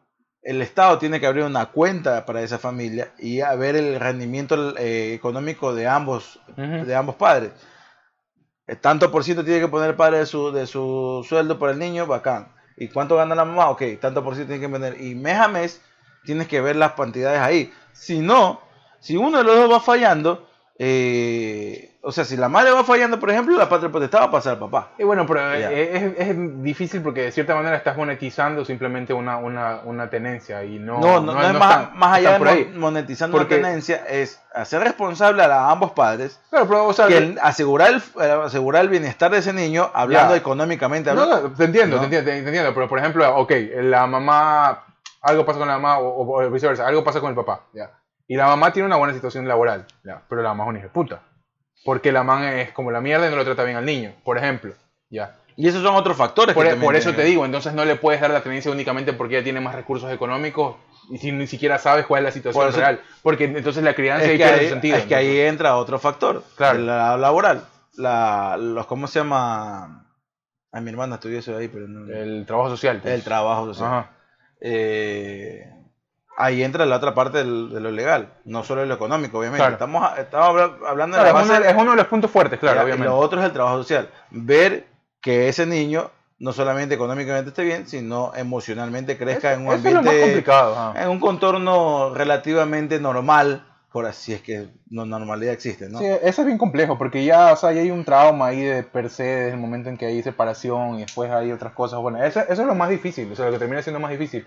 El Estado tiene que abrir una cuenta para esa familia y a ver el rendimiento eh, económico de ambos, de ambos padres. Tanto por ciento tiene que poner el padre de su, de su sueldo por el niño, bacán. ¿Y cuánto gana la mamá? Ok, tanto por ciento tiene que poner. Y mes a mes tienes que ver las cantidades ahí. Si no, si uno de los dos va fallando, eh, o sea, si la madre va fallando, por ejemplo, la patria potestad va a pasar al papá. Y bueno, pero Ya. eh, es, es difícil porque de cierta manera estás monetizando simplemente una, una, una tenencia y no, No, no, no es más, están- más allá de ahí. mon- monetizando Porque- una tenencia, es hacer responsable a, la- a ambos padres, Claro, pero, o sea, que el- asegurar, el, eh, asegurar el bienestar de ese niño, hablando Ya. económicamente. No, hablando. no, te entiendo, te entiendo, te entiendo, pero por ejemplo, ok, la mamá, algo pasa con la mamá o, o viceversa, algo pasa con el papá, ya. Y la mamá tiene una buena situación laboral, ya, pero la mamá es una hija puta. Porque la mamá es como la mierda y no lo trata bien al niño, por ejemplo, ya. Y esos son otros factores. Por, que e- por eso tienen te digo, entonces no le puedes dar la tenencia únicamente porque ella tiene más recursos económicos y si ni siquiera sabes cuál es la situación Por eso- real, porque entonces la crianza es ahí que, pierde ahí, sentido. es que ahí entra otro factor, Claro. el la- laboral. La, los, ¿Cómo se llama? Ay, mi hermana estudió eso ahí, pero no. el trabajo social. pues. el trabajo social. Ajá. Eh, ahí entra la otra parte del- de lo legal, no solo lo económico, obviamente. Claro. Estamos, estamos habla- hablando de Claro, la es, uno, es uno de los puntos fuertes, claro, y obviamente. Lo otro es el trabajo social. Ver que ese niño no solamente económicamente esté bien, sino emocionalmente crezca en un ambiente, complicado. en un contorno relativamente normal, por así es que no normalidad existe, ¿no? Sí, eso es bien complejo, porque ya, o sea, ya hay un trauma ahí de per se desde el momento en que hay separación y después hay otras cosas. Bueno, eso, eso es lo más difícil, o sea, lo que termina siendo más difícil.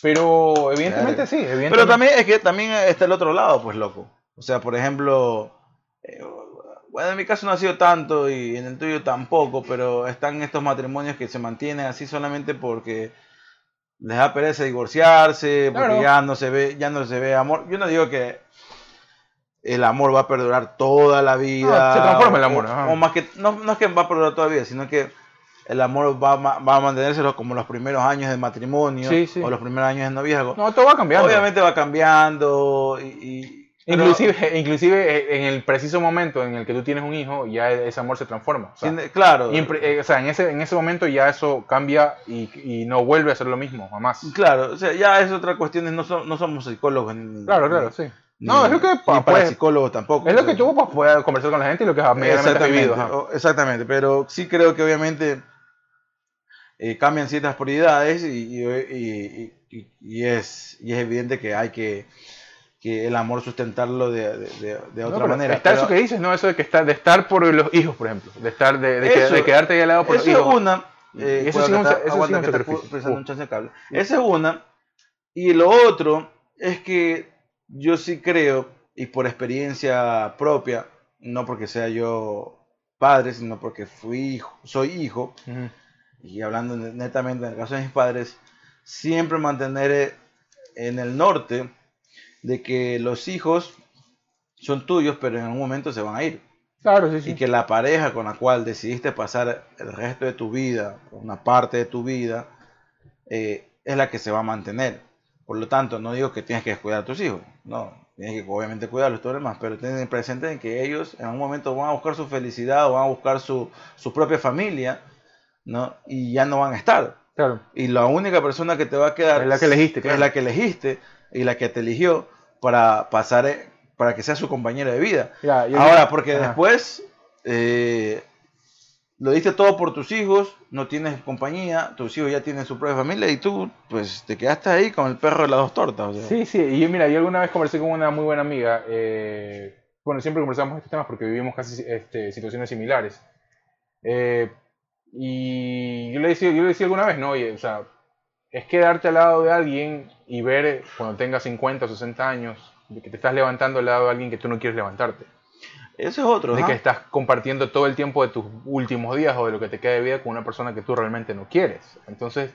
Pero evidentemente Claro. sí, evidentemente. Pero también es que también está el otro lado, pues loco. O sea, por ejemplo, eh, bueno, en mi caso no ha sido tanto y en el tuyo tampoco, pero están estos matrimonios que se mantienen así solamente porque les da pereza divorciarse, porque Claro. ya no se ve, ya no se ve amor. Yo no digo que el amor va a perdurar toda la vida. Ah, se transforma el amor, O, o más que, no, no es que va a perdurar toda la vida, sino que el amor va, va a mantenerse como los primeros años de matrimonio Sí, sí. o los primeros años de noviazgo. No, todo va cambiando. Obviamente va cambiando y... y- pero Inclusive, inclusive en el preciso momento en el que tú tienes un hijo, ya ese amor se transforma. O sea, tiene- claro, eh, o sea, en, ese, en ese momento ya eso cambia y, y no vuelve a ser lo mismo, jamás. claro, o sea, ya es otra cuestión, no, so- no somos psicólogos. Ni, Claro, ni- claro, sí. No, es lo que ni pa- para puedes- psicólogos tampoco. Es lo que tú pues, puedes conversar con la gente y lo que has vivido. o- exactamente, pero sí creo que obviamente eh, cambian ciertas prioridades y, y- y- es, y es evidente que hay que, que el amor sustentarlo de, de- de- de otra manera. Está pero eso que dices, ¿no? Eso de que estar, de estar por los hijos, por ejemplo. De estar, de, de, que- Eso- de quedarte ahí al lado por los es una. Eh, eso sí un que eso sí un que un cable. Esa es una. Y lo otro es que yo sí creo, y por experiencia propia, no porque sea yo padre, sino porque fui hijo, soy hijo, y hablando ne- netamente en el caso de mis padres, siempre mantener eh, en el norte de que los hijos son tuyos, pero en algún momento se van a ir. Claro, sí, sí. Y que la pareja con la cual decidiste pasar el resto de tu vida, una parte de tu vida, eh, es la que se va a mantener. Por lo tanto, no digo que tienes que descuidar a tus hijos, no, tienes que obviamente cuidarlos todo lo demás, pero ten presente en que ellos en algún momento van a buscar su felicidad o van a buscar su, su propia familia, ¿no? Y ya no van a estar. Claro. Y la única persona que te va a quedar Es la que elegiste, claro. es la que elegiste y la que te eligió para pasar, eh, para que sea su compañera de vida. Ya, Ahora, porque Ajá. después eh, lo diste todo por tus hijos, no tienes compañía, tus hijos ya tienen su propia familia y tú, pues te quedaste ahí con el perro de las dos tortas. o sea. Sí, sí, y yo, mira, yo alguna vez conversé con una muy buena amiga, eh, bueno, siempre conversamos estos temas porque vivimos casi este, situaciones similares. Eh, y yo le, decía, yo le decía alguna vez, no, oye, o sea, es quedarte al lado de alguien y ver cuando tengas 50 o 60 años que te estás levantando al lado de alguien que tú no quieres levantarte. Eso es otro. De que estás compartiendo todo el tiempo de tus últimos días o de lo que te queda de vida con una persona que tú realmente no quieres. Entonces,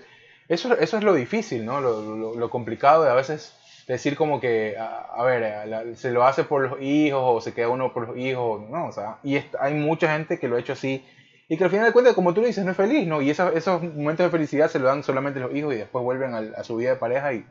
eso, eso es lo difícil, ¿no? Lo, lo- lo complicado de a veces decir como que, a, a ver, a la- se lo hace por los hijos o se queda uno por los hijos, ¿no? O sea, y es- hay mucha gente que lo ha hecho así y que al final de cuentas, como tú lo dices, no es feliz, ¿no? Y esos, esos momentos de felicidad se lo dan solamente los hijos y después vuelven al- a, su vida de pareja y,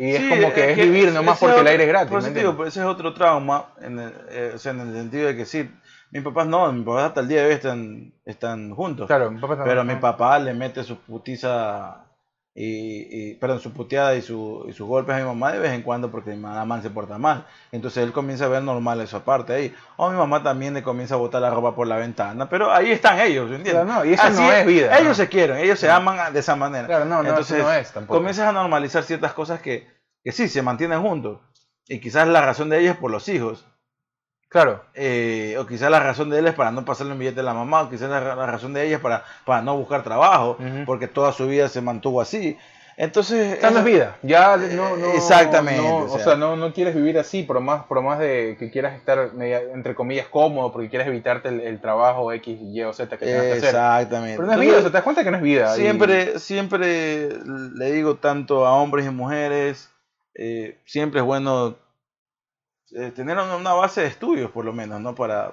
y es Sí, como que es, vivir nomás porque el otro- aire es gratis. por ¿me eso te digo, entiendes? ese es otro trauma, en el, eh, o sea, en el sentido de que sí, mis papás no, mis papás hasta el día de hoy están, están juntos. Claro, mi papá también, Pero mi ¿no? papá le mete su putiza y, y- perdón, su puteada y, su, y sus golpes a mi mamá de vez en cuando porque mi mamá se porta mal. Entonces él comienza a ver normal esa parte ahí. O mi mamá también le comienza a botar la ropa por la ventana. Pero ahí están ellos, ¿entiendes? Claro, no, y eso no es vida, Ellos ¿no? se quieren, ellos se aman de esa manera. Claro, no, no, eso Entonces no es tampoco. comienzas a normalizar ciertas cosas que, que sí, se mantienen juntos. Y quizás la razón de ellos es por los hijos. Claro. Eh, o quizás la razón de él es para no pasarle un billete a la mamá, o quizás la, la razón de ella es para, para no buscar trabajo, porque toda su vida se mantuvo así. Entonces, Esta no es vida. Ya no, no- Exactamente, no, o o sea. no, no quieres vivir así, por más, por más de que quieras estar, entre comillas, cómodo, porque quieres evitarte el, el trabajo X, Y o Z que tengas que hacer. Exactamente. Pero no es Entonces, vida, o sea, te das cuenta que no es vida. y- siempre, siempre le digo tanto a hombres y mujeres, eh, siempre es bueno eh, tener una base de estudios, por lo menos, ¿no? Para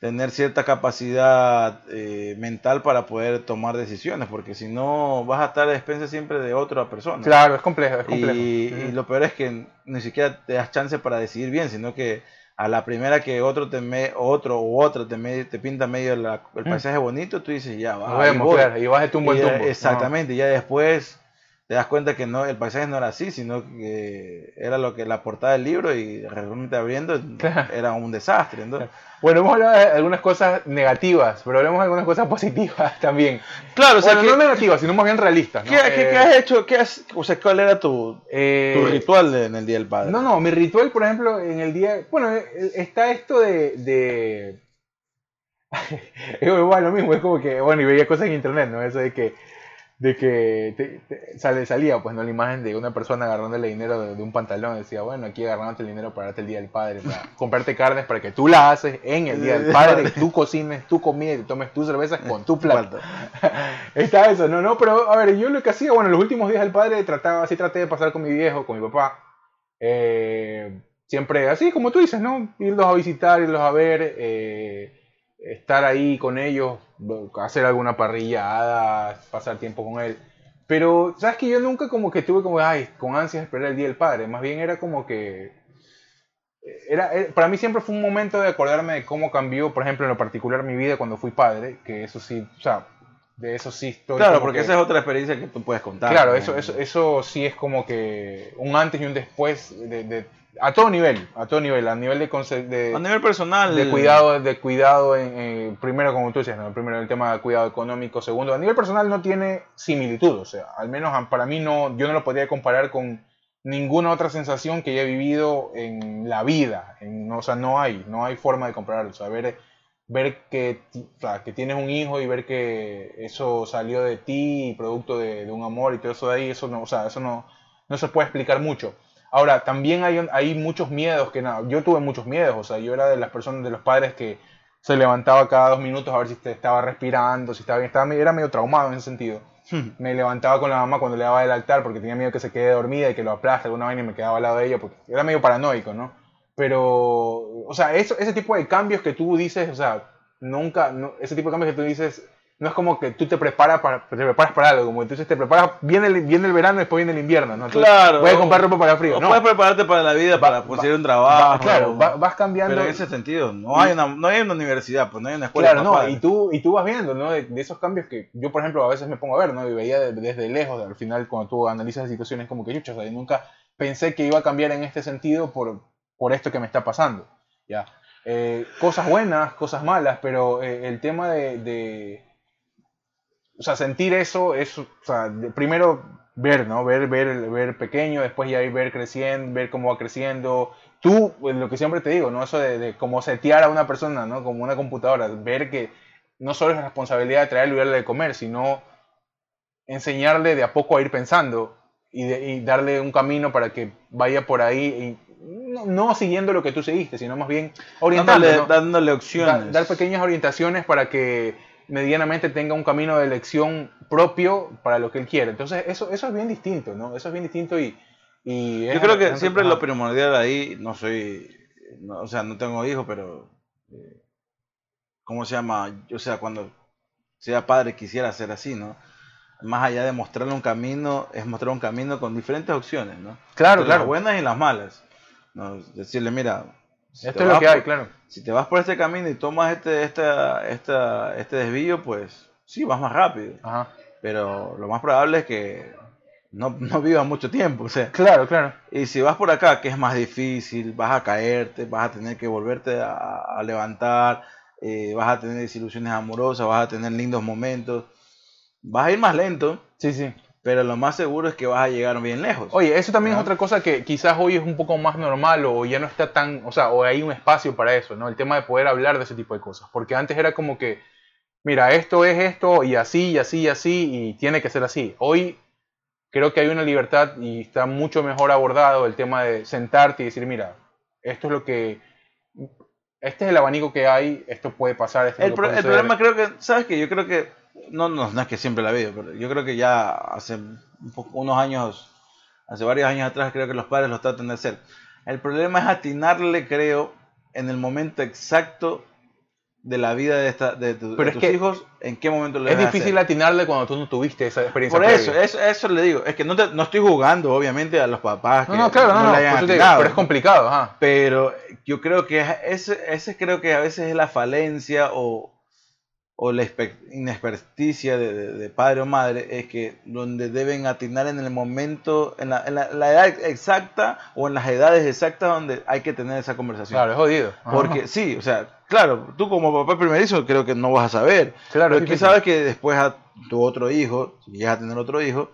tener cierta capacidad eh, mental para poder tomar decisiones, porque si no vas a estar a expensas siempre de otra persona. Claro, es complejo, es complejo. Y, y lo peor es que ni siquiera te das chance para decidir bien, sino que a la primera que otro te me, otro u otra te, me- te pinta medio la- el Mm. paisaje bonito, tú dices ya va. Nos vemos, voy". claro, y bájate un buen Y ya- tumbo. Exactamente, y ya después te das cuenta que no, el paisaje no era así, sino que era lo que la portada del libro y realmente abriendo Claro. era un desastre. No. Bueno, hemos hablado de algunas cosas negativas, pero hablemos de algunas cosas positivas también. Claro, o sea, Bueno, ¿qué, no negativas, sino más bien realistas. ¿no? qué- qué- Eh, qué has hecho? ¿Qué has, o sea, ¿cuál era tu, eh, tu ritual de- en el Día del Padre? No, no, mi ritual, por ejemplo, en el día. Bueno, eh, está esto de. de... es igual lo mismo, es como que. Bueno, y veía cosas en internet, ¿no? Eso de que. De que te- te- sale, salía, pues, ¿no? La imagen de una persona agarrándole dinero de, de un pantalón. Decía, bueno, aquí agarrándote el dinero para darte el día del padre, para comprarte carnes para que tú la haces en el día del padre, tú cocines tu comida y te tomes tus cervezas con tu plato. Está eso, no, no, pero a ver, yo lo que hacía, bueno, los últimos días del padre trataba, así traté de pasar con mi viejo, con mi papá. Eh, siempre, así como tú dices, ¿no? Irlos a visitar, irlos a ver, eh, estar ahí con ellos, hacer alguna parrillada, pasar tiempo con él. Pero, ¿sabes que Yo nunca como que tuve como, ay, con ansias esperar el Día del Padre. Más bien era como que... Era, era, para mí siempre fue un momento de acordarme de cómo cambió, por ejemplo, en lo particular mi vida cuando fui padre, que eso sí, o sea, de eso sí estoy... Claro, porque que- esa es otra experiencia que tú puedes contar. Claro, ¿no? eso, eso, eso sí es como que un antes y un después de, de- a todo nivel, a todo nivel, a nivel de, de, A nivel personal. de cuidado, de cuidado en, en- primero como tú decías, ¿no? primero el tema de cuidado económico, segundo, a nivel personal no tiene similitud, o sea, al menos para mí no, yo no lo podría comparar con ninguna otra sensación que haya vivido en la vida, en- o sea, no hay, no hay forma de compararlo, o sea, ver, ver que, o sea, que tienes un hijo y ver que eso salió de ti, producto de, de un amor y todo eso de ahí, eso no, o sea, eso no, no se puede explicar mucho. Ahora, también hay, hay muchos miedos que nada, yo tuve muchos miedos, o sea, yo era de las personas, de los padres que se levantaba cada dos minutos a ver si te- estaba respirando, si estaba bien, estaba, era medio traumado en ese sentido. Me levantaba con la mamá cuando le daba el altar porque tenía miedo que se quede dormida y que lo aplaste alguna vaina y me quedaba al lado de ella porque era medio paranoico, ¿no? Pero, o sea, eso, ese tipo de cambios que tú dices, o sea, nunca, no- ese tipo de cambios que tú dices, no es como que tú te preparas para, te preparas para algo, como dices, te preparas, viene el, viene el verano y después viene el invierno, ¿no? Entonces, Claro. A comprar ropa para frío, O ¿no? puedes prepararte para la vida, para Va- conseguir un Va- trabajo. claro, va- vas cambiando. Pero en ese sentido, no hay una, no hay una universidad, pues no hay una escuela. Claro, no, y tú, y tú vas viendo, ¿no? De, de esos cambios que yo, por ejemplo, a veces me pongo a ver, ¿no? Y veía de- desde lejos, al final, cuando tú analizas las situaciones, como que, chucha, o sea, yo nunca pensé que iba a cambiar en este sentido por, por esto que me está pasando, ¿ya? Eh, cosas buenas, cosas malas, pero eh, el tema de, de- o sea, sentir eso es, o sea, primero ver, ¿no? Ver, ver, ver pequeño, después ya ir ver creciendo, ver cómo va creciendo. Tú, pues, lo que siempre te digo, ¿no? Eso de, de cómo setear a una persona, ¿no? Como una computadora, ver que no solo es la responsabilidad de traerle y darle de comer, sino enseñarle de a poco a ir pensando y, de- y darle un camino para que vaya por ahí, y no, no siguiendo lo que tú seguiste, sino más bien orientando, dándole, ¿no? dándole Da- opciones. dar pequeñas orientaciones para que medianamente tenga un camino de elección propio para lo que él quiere. Entonces, eso, eso es bien distinto, ¿no? Eso es bien distinto y... Yo creo que siempre lo primordial ahí, no soy, no, o sea, no tengo hijos, pero, eh, ¿cómo se llama? O sea, cuando sea padre quisiera ser así, ¿no? Más allá de mostrarle un camino, es mostrar un camino con diferentes opciones, ¿no? Claro, Entre claro. Las buenas y las malas. ¿no? Decirle, mira, si Esto es lo que hay, por- claro. si te vas por este camino y tomas este, esta, esta, este desvío, pues sí, vas más rápido. Ajá. Pero lo más probable es que no, no vivas mucho tiempo. O sea, Claro, claro. y si vas por acá, que es más difícil, vas a caerte, vas a tener que volverte a, a levantar, eh, vas a tener desilusiones amorosas, vas a tener lindos momentos, vas a ir más lento, Sí, sí. Pero lo más seguro es que vas a llegar bien lejos. Oye, eso también es otra cosa que quizás hoy es un poco más normal o ya no está tan, o sea, o hay un espacio para eso, ¿no? El tema de poder hablar de ese tipo de cosas. Porque antes era como que, mira, esto es esto y así y así y así y tiene que ser así. Hoy creo que hay una libertad y está mucho mejor abordado el tema de sentarte y decir, mira, esto es lo que, este es el abanico que hay, esto puede pasar, esto es el, pro- puede el problema creo que, ¿sabes qué? Yo creo que, no, no, no es que siempre la habido, pero yo creo que ya hace un poco- unos años, hace varios años atrás, creo que los padres lo tratan de hacer. El problema es atinarle, creo, en el momento exacto de la vida de, esta, de, tu- Pero de tus que hijos, en qué momento lo Es difícil hacer. atinarle cuando tú no tuviste esa experiencia. Por eso, eso, eso le digo. Es que no, te- no estoy jugando, obviamente, a los papás. No, que no, claro, no, no, le eso te digo, atinado, pero es ¿no? complicado, ajá. Pero yo creo que ese, ese creo que a veces es la falencia o, o la inexperticia de, de- de padre o madre, es que donde deben atinar en el momento, en la, en la- la edad exacta o en las edades exactas donde hay que tener esa conversación. Claro, es jodido. Ajá. Porque sí, o sea, claro, tú como papá primerizo creo que no vas a saber. Claro, Pero es que difícil. sabes que después a tu otro hijo, si llegas a tener otro hijo,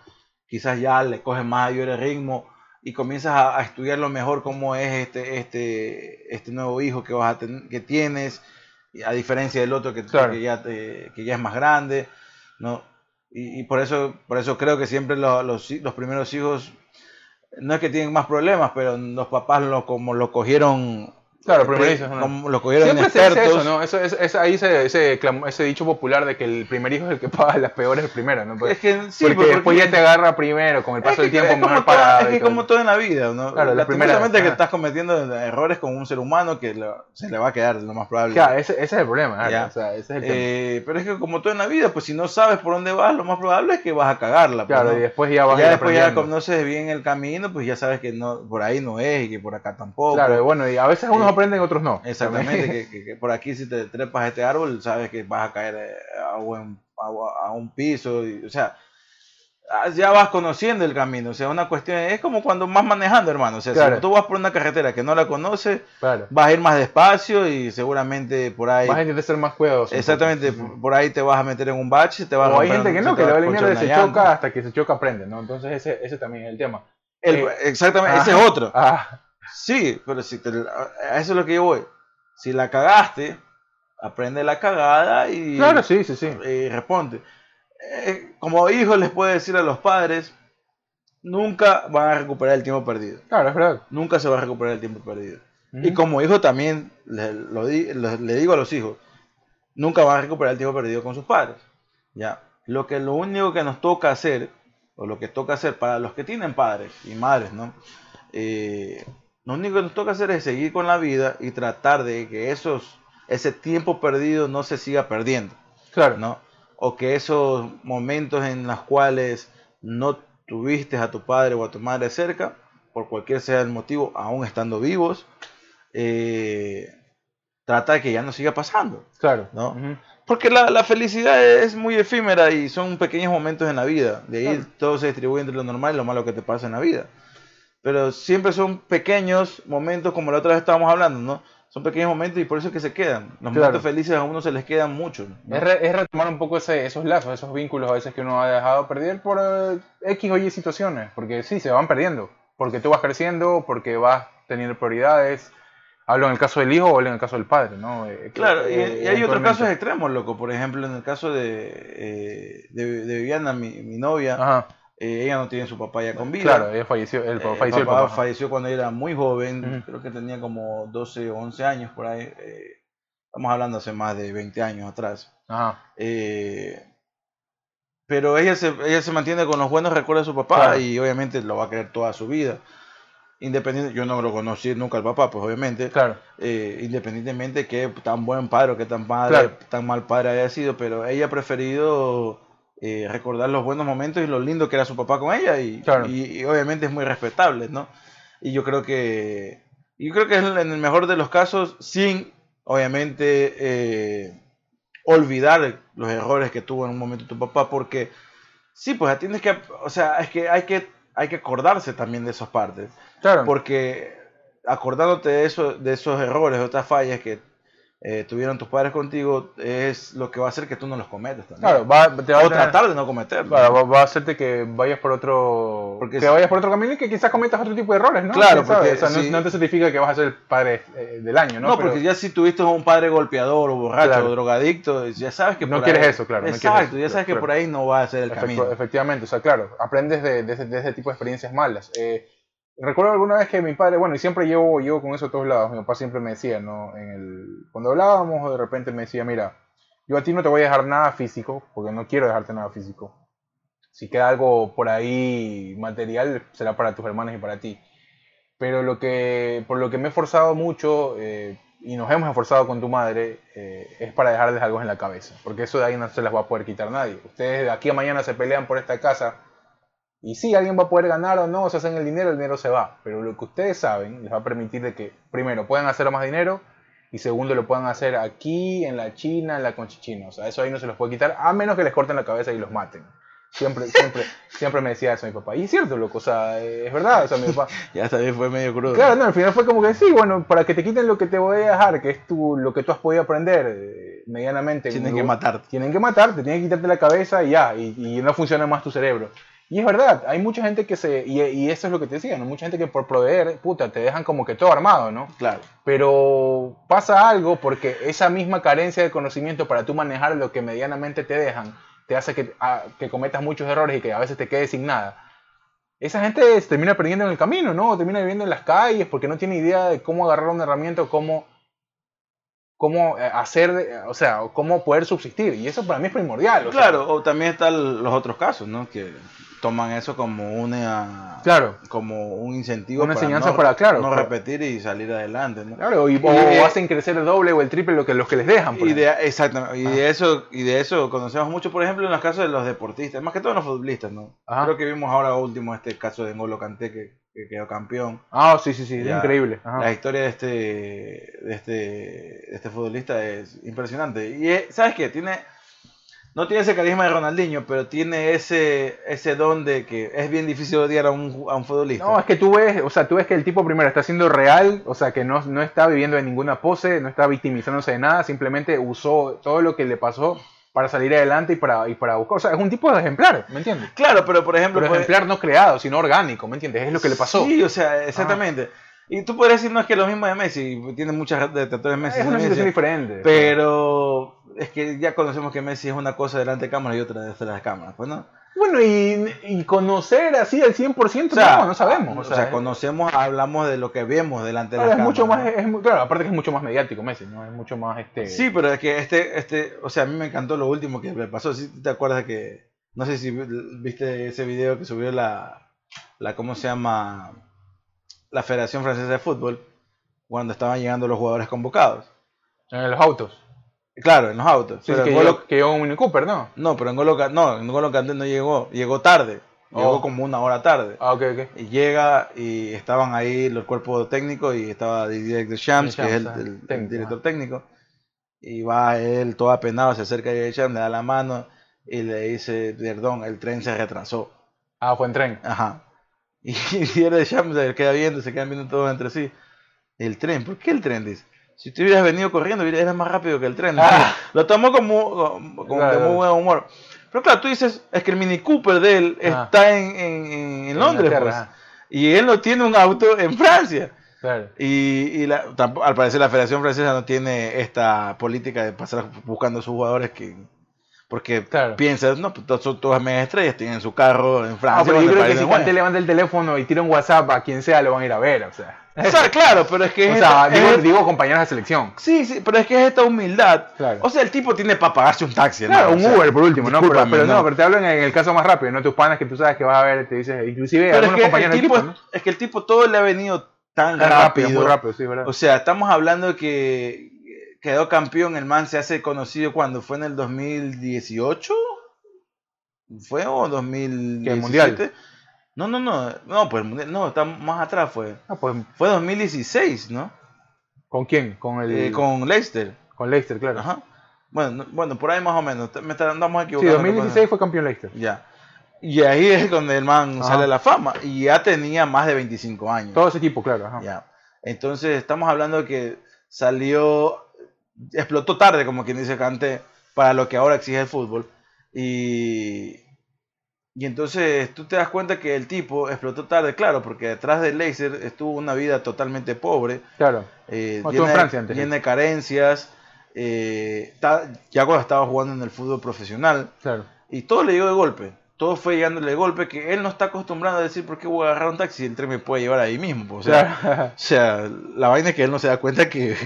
quizás ya le coges mayor el ritmo y comienzas a, a estudiar lo mejor cómo es este, este, este nuevo hijo que vas a ten- que tienes, a diferencia del otro que, Claro. que ya te- que ya es más grande, ¿no? Y, y por eso, por eso creo que siempre lo- los, hi- los primeros hijos no es que tienen más problemas, pero los papás lo, como lo cogieron Claro, Pri- primerizos, ¿no? como lo cogieron se expertos. eso, ¿no? Eso, es, es- ahí ese, ese, ese dicho popular de que el primer hijo es el que paga las peores el primero, ¿no? Pues, Es que sí, porque, porque- después ya te agarra primero, con el paso Es del tiempo es como mejor parado. Es que como todo en la vida, ¿no? Claro, la primera- Lastimosamente que estás cometiendo errores con un ser humano que lo- se le va a quedar lo más probable. Claro, ese, ese es el problema, claro, o sea, ese es el. Eh, pero es que como todo en la vida, pues si no sabes por dónde vas, lo más probable es que vas a cagarla. pues, claro, ¿no? y después ya vas ya a después ya conoces bien el camino, pues ya sabes que no por ahí no es y que por acá tampoco. Claro, bueno, y a veces unos Eh, aprenden, otros no. Exactamente, que, que- que por aquí si te trepas a este árbol, sabes que vas a caer eh, a, buen- a- a un piso, y, o sea, ah, ya vas conociendo el camino, o sea, una cuestión, es como cuando vas manejando, hermano, o sea, Claro. si tú vas por una carretera que no la conoces, Claro. vas a ir más despacio y seguramente por ahí, Vas a intentar ser más cuidadoso. un exactamente, por, por ahí te vas a meter en un bache, te vas a O hay romper gente que un- no, que le va a vale mierda se choca hasta que se choca aprende, ¿no? Entonces ese, ese también es el tema. El- Eh, exactamente, ese ah, es otro. Ah, Sí, pero si te, a eso es lo que yo voy. Si la cagaste, aprende la cagada y, claro, sí, sí, sí. y responde. Eh, como hijos les puedo decir a los padres, nunca van a recuperar el tiempo perdido. Claro, es verdad. Nunca se va a recuperar el tiempo perdido. Y como hijo también le, lo di- lo- le digo a los hijos, nunca van a recuperar el tiempo perdido con sus padres. Ya. Lo que lo único que nos toca hacer, o lo que toca hacer para los que tienen padres y madres, ¿no? Eh, lo único que nos toca hacer es seguir con la vida y tratar de que esos, ese tiempo perdido no se siga perdiendo. Claro, ¿no? O que esos momentos en los cuales no tuviste a tu padre o a tu madre cerca, por cualquier sea el motivo, aún estando vivos, eh, trata de que ya no siga pasando, claro. ¿no? Porque la, la felicidad es muy efímera y son pequeños momentos en la vida. De ahí Claro. todo se distribuye entre lo normal y lo malo que te pasa en la vida. Pero siempre son pequeños momentos, como la otra vez estábamos hablando, ¿no? Son pequeños momentos y por eso es que se quedan. Los Claro. momentos felices a uno se les quedan mucho. ¿no? Es, re- es retomar un poco ese- esos lazos, esos vínculos a veces que uno ha dejado perder por eh, X o Y situaciones, porque sí, se van perdiendo, porque tú vas creciendo, porque vas teniendo prioridades. Hablo en el caso del hijo o hablo en el caso del padre, ¿no? Eh, Claro, y, eh, y hay otros casos extremos, loco. Por ejemplo, en el caso de, eh, de, de Viviana, mi, mi novia, Ajá, eh, ella no tiene su papá ya con vida. claro, ella falleció, el, Eh, falleció el papá papá. falleció cuando era muy joven, creo que tenía como 12 o 11 años por ahí. eh, estamos hablando hace más de 20 años atrás. Ajá, Eh, pero ella se, ella se mantiene con los buenos recuerdos de su papá Claro. y obviamente lo va a querer toda su vida. Independiente, yo no lo conocí nunca al papá, pues obviamente claro, independientemente que tan buen padre o que tan, padre, Claro. tan mal padre haya sido, pero ella ha preferido eh, recordar los buenos momentos y lo lindo que era su papá con ella y, Claro. y- y obviamente es muy respetable, ¿no? Y yo creo que, yo creo que es en el mejor de los casos, sin obviamente eh, olvidar los errores que tuvo en un momento tu papá, porque sí, pues tienes que, o sea, es que hay que, hay que acordarse también de esas partes. claro. Porque acordándote de, eso, de esos errores, de otras fallas que eh, tuvieron tus padres contigo, es lo que va a hacer que tú no los cometas también. Claro, va, te va a o tener- tratar de no cometerlos. Claro, va, va a hacerte que vayas por otro Porque que si- vayas por otro camino y que quizás cometas otro tipo de errores, ¿no? Claro, porque o sea, no, si- no te certifica que vas a ser el padre eh, del año, ¿no? No, Pero- porque ya si tuviste un padre golpeador o borracho Claro. o drogadicto, ya sabes que No por quieres ahí- eso, claro, no quieres Exacto, eso, ya sabes que por ahahí no va a ser el Efectu- camino. efectivamente, o sea, claro, aprendes de, de ese, de ese tipo de experiencias malas. Eh, recuerdo alguna vez que mi padre, bueno, y siempre llevo, llevo con eso a todos lados, mi papá siempre me decía, ¿no? En el, cuando hablábamos, de repente me decía, mira, yo a ti no te voy a dejar nada físico, porque no quiero dejarte nada físico. Si queda algo por ahí material, será para tus hermanos y para ti. Pero lo que, por lo que me he esforzado mucho, eh, y nos hemos esforzado con tu madre, eh, es para dejarles algo en la cabeza. Porque eso de ahí no se las va a poder quitar nadie. Ustedes de aquí a mañana se pelean por esta casa. Y sí, alguien va a poder ganar o no, se hacen el dinero, el dinero se va. Pero lo que ustedes saben les va a permitir de que, primero, puedan hacer más dinero. Y segundo, lo puedan hacer aquí, en la China, en la Conchichina. O sea, eso ahí no se los puede quitar, a menos que les corten la cabeza y los maten. Siempre, siempre, siempre me decía eso mi papá. Y es cierto, loco, o sea, es verdad, o sea, mi papá. Ya también fue medio crudo. Claro, no, al final fue como que sí, bueno, para que te quiten lo que te voy a dejar, que es tu, lo que tú has podido aprender eh, medianamente. Tienen en que matarte. Tienen que matarte, tienen que quitarte la cabeza y ya, y, y no funciona más tu cerebro. Y es verdad, hay mucha gente que se, y, y eso es lo que te decía, ¿no? Mucha gente que por proveer, puta, te dejan como que todo armado, ¿no? Claro. Pero pasa algo porque esa misma carencia de conocimiento para tú manejar lo que medianamente te dejan, te hace que, a- que cometas muchos errores y que a veces te quedes sin nada. esa gente se termina perdiendo en el camino, ¿no? Termina viviendo en las calles porque no tiene idea de cómo agarrar una herramienta o cómo, cómo eh, hacer, o sea, cómo poder subsistir. Y eso para mí es primordial. o sea, Claro, o también están los otros casos, ¿no? Que toman eso como una claro. como un incentivo Una enseñanza no, para- claro, no para- repetir y salir adelante, ¿no? Claro, y, o hacen crecer el doble o el triple lo que, los que les dejan. por Y de, exactamente, y de eso y de eso conocemos mucho, por ejemplo, en los casos de los deportistas, más que todo en los futbolistas, ¿no? Ajá. Creo que vimos ahora último este caso de N'Golo Kanté que, que quedó campeón. Ah, sí, sí, sí, es increíble. Ajá. La historia de este, de este, de este futbolista es impresionante. Y es- ¿sabes qué? Tiene, no tiene ese carisma de Ronaldinho, pero tiene ese, ese don de que es bien difícil odiar a un, a un futbolista. No, es que tú ves, o sea, tú ves que el tipo primero está siendo real, o sea, que no, no está viviendo de ninguna pose, no está victimizándose de nada, simplemente usó todo lo que le pasó para salir adelante y para, y para buscar. O sea, es un tipo de ejemplar, ¿me entiendes? Claro, pero por ejemplo... Pero pues- ejemplar no creado, sino orgánico, ¿me entiendes? Es lo que le pasó. Sí, o sea, exactamente. Y tú podrías decir, no es que lo mismo de Messi, tiene muchas detractores de Messi. es una Messi, situación diferente. Pero es que ya conocemos que Messi es una cosa delante de cámara y otra detrás de las cámaras, pues no. Bueno, y, y conocer así al 100%, O sea, no, no sabemos. O O sea, es- conocemos, hablamos de lo que vemos delante de claro, las es mucho más, es, claro, aparte que es mucho más mediático Messi, ¿no? Es mucho más este. Sí, pero es que este, este, o sea, a mí me encantó lo último que le pasó. ¿Sí te acuerdas que, no sé si viste ese video que subió la, la ¿cómo se llama? La Federación Francesa de Fútbol, cuando estaban llegando los jugadores convocados. En los autos. Claro, en los autos. Sí, Pero que, en llegó, Golo- que llegó un Mini Cooper, ¿no? no, pero en Golo, no, en Golo no llegó, llegó tarde. Llegó Oh. como una hora tarde. Ah, ok, ok. Y llega y estaban ahí el cuerpo técnico y estaba Didier Deschamps, que es el, Deschamps, el- ah, el técnico, director técnico. Y va él todo apenado, se acerca a Didier Deschamps, le da la mano y le dice, perdón, el tren se retrasó. Ah, fue en tren. Ajá. Y Didier Deschamps se queda viendo, se quedan viendo todos entre sí. El tren, ¿por qué el tren? Dice. Si tú hubieras venido corriendo, eras más rápido que el tren. Ah. Lo tomó como, como- de muy buen humor. Pero claro, tú dices, es que el Mini Cooper de él Ah. está en, en, en- Londres, pues. ajá. Y él no tiene un auto en Francia. Claro. Y, y la- al parecer la Federación Francesa no tiene esta política de pasar buscando a sus jugadores que... Porque Claro. piensas, no, pues todos son todas mega estrellas, tienen su carro en Ah, Francia. pero yo creo que si. Kanté levanta el teléfono y tira un WhatsApp a quien sea, lo van a ir a ver, o sea. O sea, claro, pero es que O es sea, esta- digo, es- digo compañeros de selección. Sí, sí, pero es que es esta humildad. Claro. O sea, el tipo tiene para pagarse un taxi. Claro, hermano, un o sea, Uber por último, ¿no? Pero, pero no, pero te hablo en el caso más rápido, ¿no? Tus panas que tú sabes que vas a ver, te dices, inclusive Pero es algunos que, compañeros el del tipo, equipo, ¿no? es que el tipo todo le ha venido tan Tan rápido. muy rápido, sí, ¿verdad? O sea, estamos hablando que quedó campeón, el man se hace conocido cuando fue en el 2018. ¿Fue o 2017? ¿Qué, mundial? No, no, no, no, pues no, está más atrás fue. Ah, pues, Fue 2016, ¿no? ¿con quién? Con el... Eh, con Leicester. con Leicester, claro. Ajá. Bueno, no- bueno, por ahí más o menos. Me está- andamos Sí, equivocando. 2016 fue campeón Leicester. Ya. Y ahí es donde el man Ajá. sale a la fama. Y ya tenía más de 25 años. Todo ese equipo, claro. Ajá. Ya. Entonces estamos hablando que salió, explotó tarde, como quien dice Cante, para lo que ahora exige el fútbol. Y, y entonces tú te das cuenta que el tipo explotó tarde, claro, porque detrás de Leicester estuvo una vida totalmente pobre, Claro. eh, en Francia antes. llena de carencias. eh, ta- ya cuando estaba jugando en el fútbol profesional, Claro. y todo le llegó de golpe. Todo fue llegándole de golpe que él no está acostumbrado a decir por qué voy a agarrar un taxi el tren me puede llevar ahí mismo. O sea, Claro. o sea, la vaina es que él no se da cuenta que,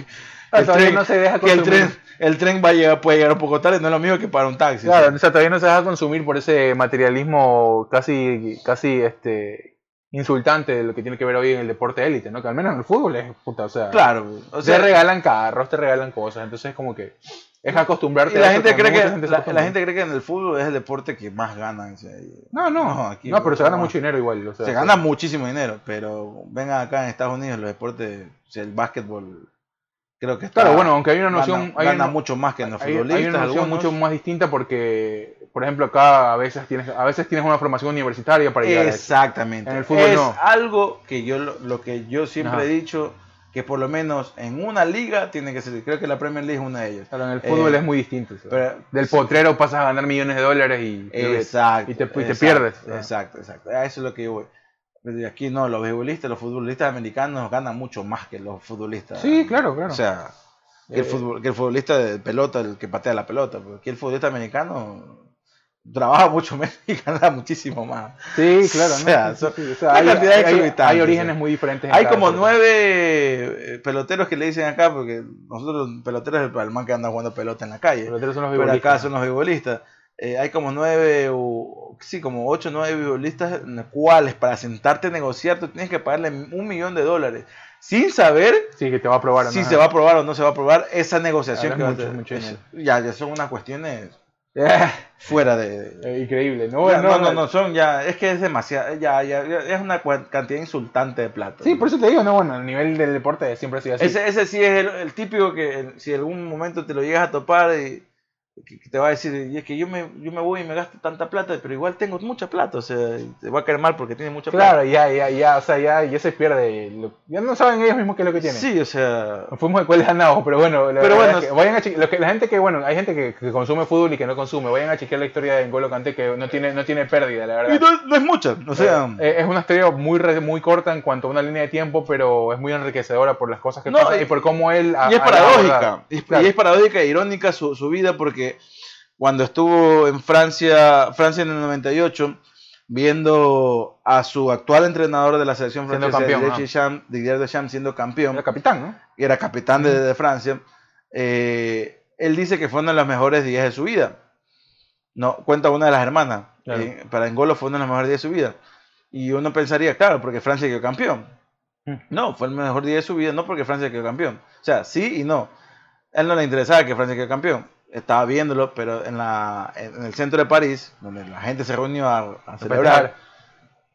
Ah, el, tren, no se deja que el tren, el tren va a llegar, puede llegar un poco tarde, no es lo mismo que para un taxi. Claro, ¿sí? o sea, todavía no se deja consumir por ese materialismo casi, casi este, insultante de lo que tiene que ver hoy en el deporte élite, ¿no? Que al menos en el fútbol es puta, o sea, Claro, o sea, te regalan carros, te regalan cosas, entonces es como que es acostumbrarte y la a gente, cree que, gente la, la gente cree que en el fútbol es el deporte que más ganan. o sea, No, no, No, no, aquí pero se gana no. mucho dinero igual, o sea, se gana muchísimo dinero, pero vengan acá en Estados Unidos los deportes, o sea, el básquetbol, creo que está, Claro, bueno, aunque hay una noción, gana, hay gana una- mucho más que en los hay, futbolistas. hay una noción mucho más distinta porque, por ejemplo, acá a veces tienes, a veces tienes una formación universitaria para llegar a. Exactamente. En el fútbol es no. algo que yo lo, lo que yo siempre Ajá. he dicho que por lo menos en una liga tiene que ser. Creo que la Premier League es una de ellas. Claro, en el fútbol Eh, es muy distinto. pero- Del potrero pasas a ganar millones de dólares y, Exacto. y te, y te exacto, pierdes. Exacto, exacto. A eso es lo que yo voy. Pero Aquí no, los futbolistas, los futbolistas americanos ganan mucho más que los futbolistas. Sí, claro, claro. O sea, que el, Eh, futbol- que el futbolista de pelota, el que patea la pelota. Porque aquí el futbolista americano trabaja mucho menos y gana muchísimo más. Sí, claro, O sea, ¿no? Sí, son- sí, sí. O sea, una hay, orígenes muy diferentes. en Hay como nueve eh, peloteros que le dicen acá, porque nosotros peloteros es el, man que anda jugando pelota en la calle. Pero otros son los Pero acá son los beisbolistas. Eh, hay como nueve, o, sí, como ocho o nueve beisbolistas en los cuales para sentarte a negociar tú tienes que pagarle un millón de dólares sin saber Sí, que te va a probar. ¿no? si se va a aprobar o no se va a aprobar esa negociación que va a tener. ya, ya son unas cuestiones Eh, fuera de... de- increíble. No, ya, no, no, no, son ya, es que es demasiado, ya, ya, ya es una cantidad insultante de plata. Sí, por eso te digo, no, bueno, el nivel del deporte siempre ha sido así. Ese, ese sí es el, el típico que el- si algún momento te lo llegas a topar y que, te va a decir, y es que yo me, yo me voy y me gasto tanta plata, pero igual tengo mucha plata, o sea, te va a caer mal porque tiene mucha plata. Claro, ya, ya, ya, o sea, ya, ya se pierde. lo- ya no saben ellos mismos qué es lo que tienen. Sí, o sea, Nos fuimos de cuál ganado, pero bueno, la Pero bueno, es que vayan a los que, la gente que, bueno, hay gente que, que consume fútbol y que no consume, vayan a chequear la historia de N'Golo Kanté que no tiene, no tiene pérdida, la verdad. y no, no es mucha, o sea, Eh, es una historia muy, muy corta en cuanto a una línea de tiempo, pero es muy enriquecedora por las cosas que No, pasan y- y por cómo él... y es paradójica, y, es- Claro. y es paradójica e irónica su, su vida porque cuando estuvo en Francia, Francia en el 98, viendo a su actual entrenador de la selección francesa, campeón, Didier, Deschamps, Didier Deschamps, siendo campeón, Era capitán, ¿no? y era capitán de, de Francia, eh, él dice que fue uno de los mejores días de su vida. No, cuenta una de las hermanas. Claro. eh, para Engolo fue uno de los mejores días de su vida. Y uno pensaría, claro, porque Francia quedó campeón. Mm. No, fue el mejor día de su vida, no porque Francia quedó campeón. O sea, sí y no. A él no le interesaba que Francia quedó campeón. Estaba viéndolo, pero en, la, en el centro de París, donde la gente se reunió a, a celebrar,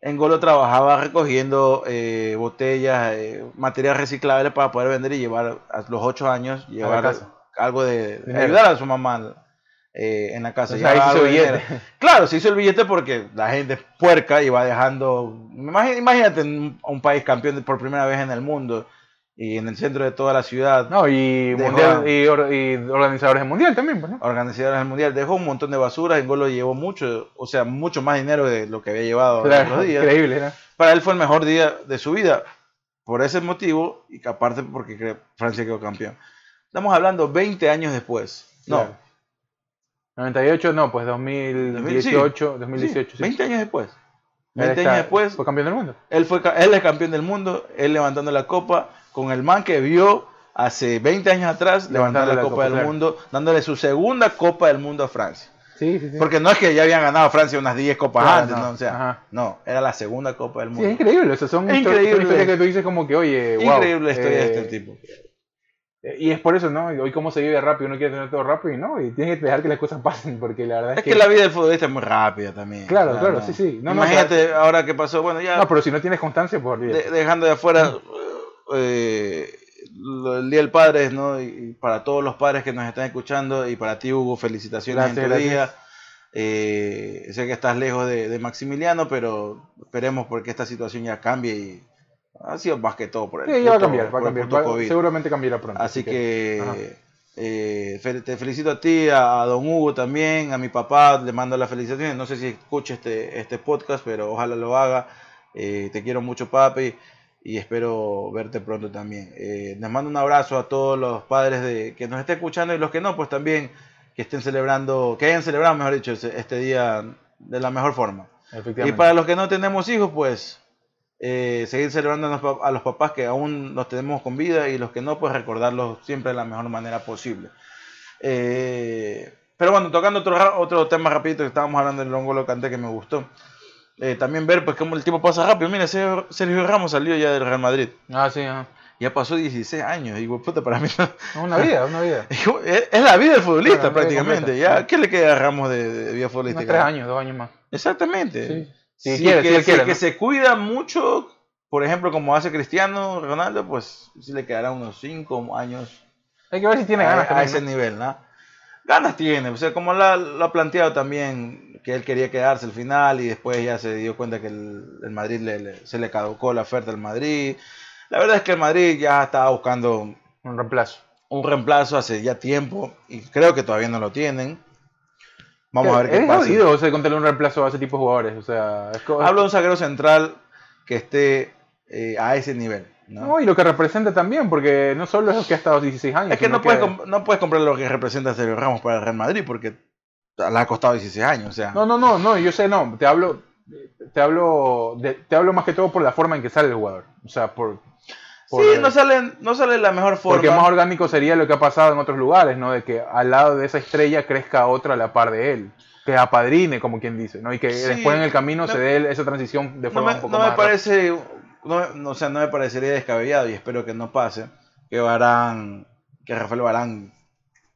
Engolo trabajaba recogiendo eh, botellas, eh, material reciclable para poder vender y llevar a los 8 años, llevar algo de, ayudar a su mamá eh, en la casa. O sea, ahí se hizo billete. Claro, se hizo el billete porque la gente es puerca y va dejando. Imagínate un, un país campeón por primera vez en el mundo y en el centro de toda la ciudad. No, y, mundial, y, or- y organizadores del mundial también, pues, ¿no? Organizadores del mundial dejó un montón de basura. Engolo llevó mucho, o sea, mucho más dinero de lo que había llevado Claro, los días. increíble, ¿no? Para él fue el mejor día de su vida por ese motivo y aparte porque Francia quedó campeón. Estamos hablando 20 años después. No, Claro. 98, no, pues 2018, 2018, sí. 20 años después. Él 20 está- años después, Fue campeón del mundo. él, fue, él es campeón del mundo, él levantando la copa con el man que vio hace 20 años atrás levantando Levantando la, la copa, copa, del claro. mundo, dándole su segunda copa del mundo a Francia. Sí, sí, sí. Porque no es que ya habían ganado Francia unas 10 copas Claro, antes, no. ¿no? O sea, no, era la segunda copa del Sí, mundo. es increíble, o sea, son Es increíble. historias que tú dices como que, oye, wow. Increíble la historia de eh, este tipo. eh, Y es por eso, ¿no? Hoy cómo se vive rápido, uno quiere tener todo rápido y no, y tienes que dejar que las cosas pasen, porque la verdad es, Es que la vida del futbolista es muy rápida también. Claro, claro, no. sí, sí. No, Imagínate ahora que pasó, bueno, ya No, pero si no tienes constancia, por de- dejando de afuera eh, el Día del Padre, ¿no? Y, para todos los padres que nos están escuchando y para ti, Hugo, felicitaciones Gracias, en tu gracias. día. Eh, sé que estás lejos de, de Maximiliano, pero esperemos porque esta situación ya cambie y ha sido más que todo por el Sí, ya va a puto- cambiar, va a por el cambiar. puto va- COVID. seguramente cambiará pronto. Así que eh, te felicito a ti, a, a don Hugo también, a mi papá, le mando las felicitaciones. No sé si escuche este, este podcast, pero ojalá lo haga. Eh, te quiero mucho, papi, y espero verte pronto también. Eh, les mando un abrazo a todos los padres de, que nos estén escuchando y los que no, pues también que estén celebrando, que hayan celebrado, mejor dicho, este día de la mejor forma. Y para los que no tenemos hijos, pues eh, seguir celebrando a los, pa- a los papás que aún los tenemos con vida y los que no, pues recordarlos siempre de la mejor manera posible. Eh, pero bueno, tocando otro, otro tema rapidito que estábamos hablando del Longolo Canté que me gustó. Eh, también ver pues cómo el tiempo pasa rápido. Mira, Sergio, Ramos salió ya del Real Madrid. Ah, sí, ajá. Ya pasó 16 años. Y puta, para mí no- Una vida, una vida. es la vida del futbolista vida prácticamente. Ya. ¿Qué le queda a Ramos de, de vida Unos futbolística? tres años, dos años más. Exactamente. Sí. Si, Si quiere, que, si quiere, que ¿no? se cuida mucho, por ejemplo, como hace Cristiano Ronaldo, pues sí le quedará unos 5 años Hay que ver si tiene a, ganas a también, ese nivel, ¿no? Ganas tiene, o sea, como la- lo ha planteado también, que él quería quedarse al final y después ya se dio cuenta que el, el Madrid le- le- se le caducó la oferta al Madrid. La verdad es que el Madrid ya estaba buscando Un reemplazo. un reemplazo hace ya tiempo y creo que todavía no lo tienen. Vamos a ver qué es pasa. jodido, o sea, encontrarle un reemplazo a ese tipo de jugadores. O sea, es Hablo de un zaguero central que esté eh, a ese nivel. ¿No? No, y lo que representa también, porque no solo es que ha estado 16 años. es que no puedes, no puedes comprar lo que representa Sergio Ramos para el Real Madrid porque le ha costado 16 años, o sea. No, no, no, no, yo sé, no, te hablo, te hablo, de- te hablo más que todo por la forma en que sale el jugador. O sea, por... por- sí, no sale, no sale la mejor forma. Porque más orgánico sería lo que ha pasado en otros lugares, ¿no? De que al lado de esa estrella crezca otra a la par de él. Que apadrine, como quien dice, ¿no? Y que Sí, después en el camino no- se dé esa transición de no forma me, un poco no más me parece, no, me- no, o sea, no me parecería descabellado y espero que no pase que Varane, que Rafael Barán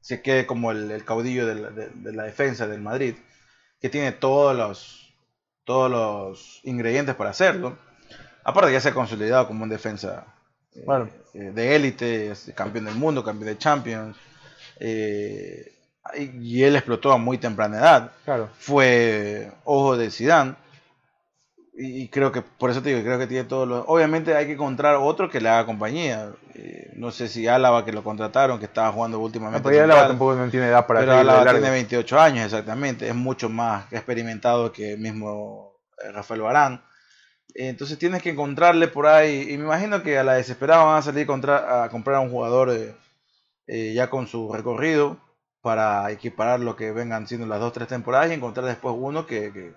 se quede como el, el caudillo de la, de- de la defensa del Madrid, que tiene todos los, todos los ingredientes para hacerlo. Aparte ya se ha consolidado como un defensa eh, eh, de élite, es campeón del mundo, campeón de Champions. eh, y y él explotó a muy temprana edad Claro. fue ojo de Zidane y creo que por eso te digo creo que tiene todos los obviamente hay que encontrar otro que le haga compañía. Eh, no sé si Álava que lo contrataron que estaba jugando últimamente Pero Álava tampoco no tiene edad para pero Álava tiene 28 años exactamente es mucho más experimentado que el mismo eh, Rafael Barán. Eh, entonces tienes que encontrarle por ahí y me imagino que a la desesperada van a salir contra- a comprar a un jugador eh, eh, ya con su recorrido para equiparar lo que vengan siendo las dos tres temporadas y encontrar después uno que, que,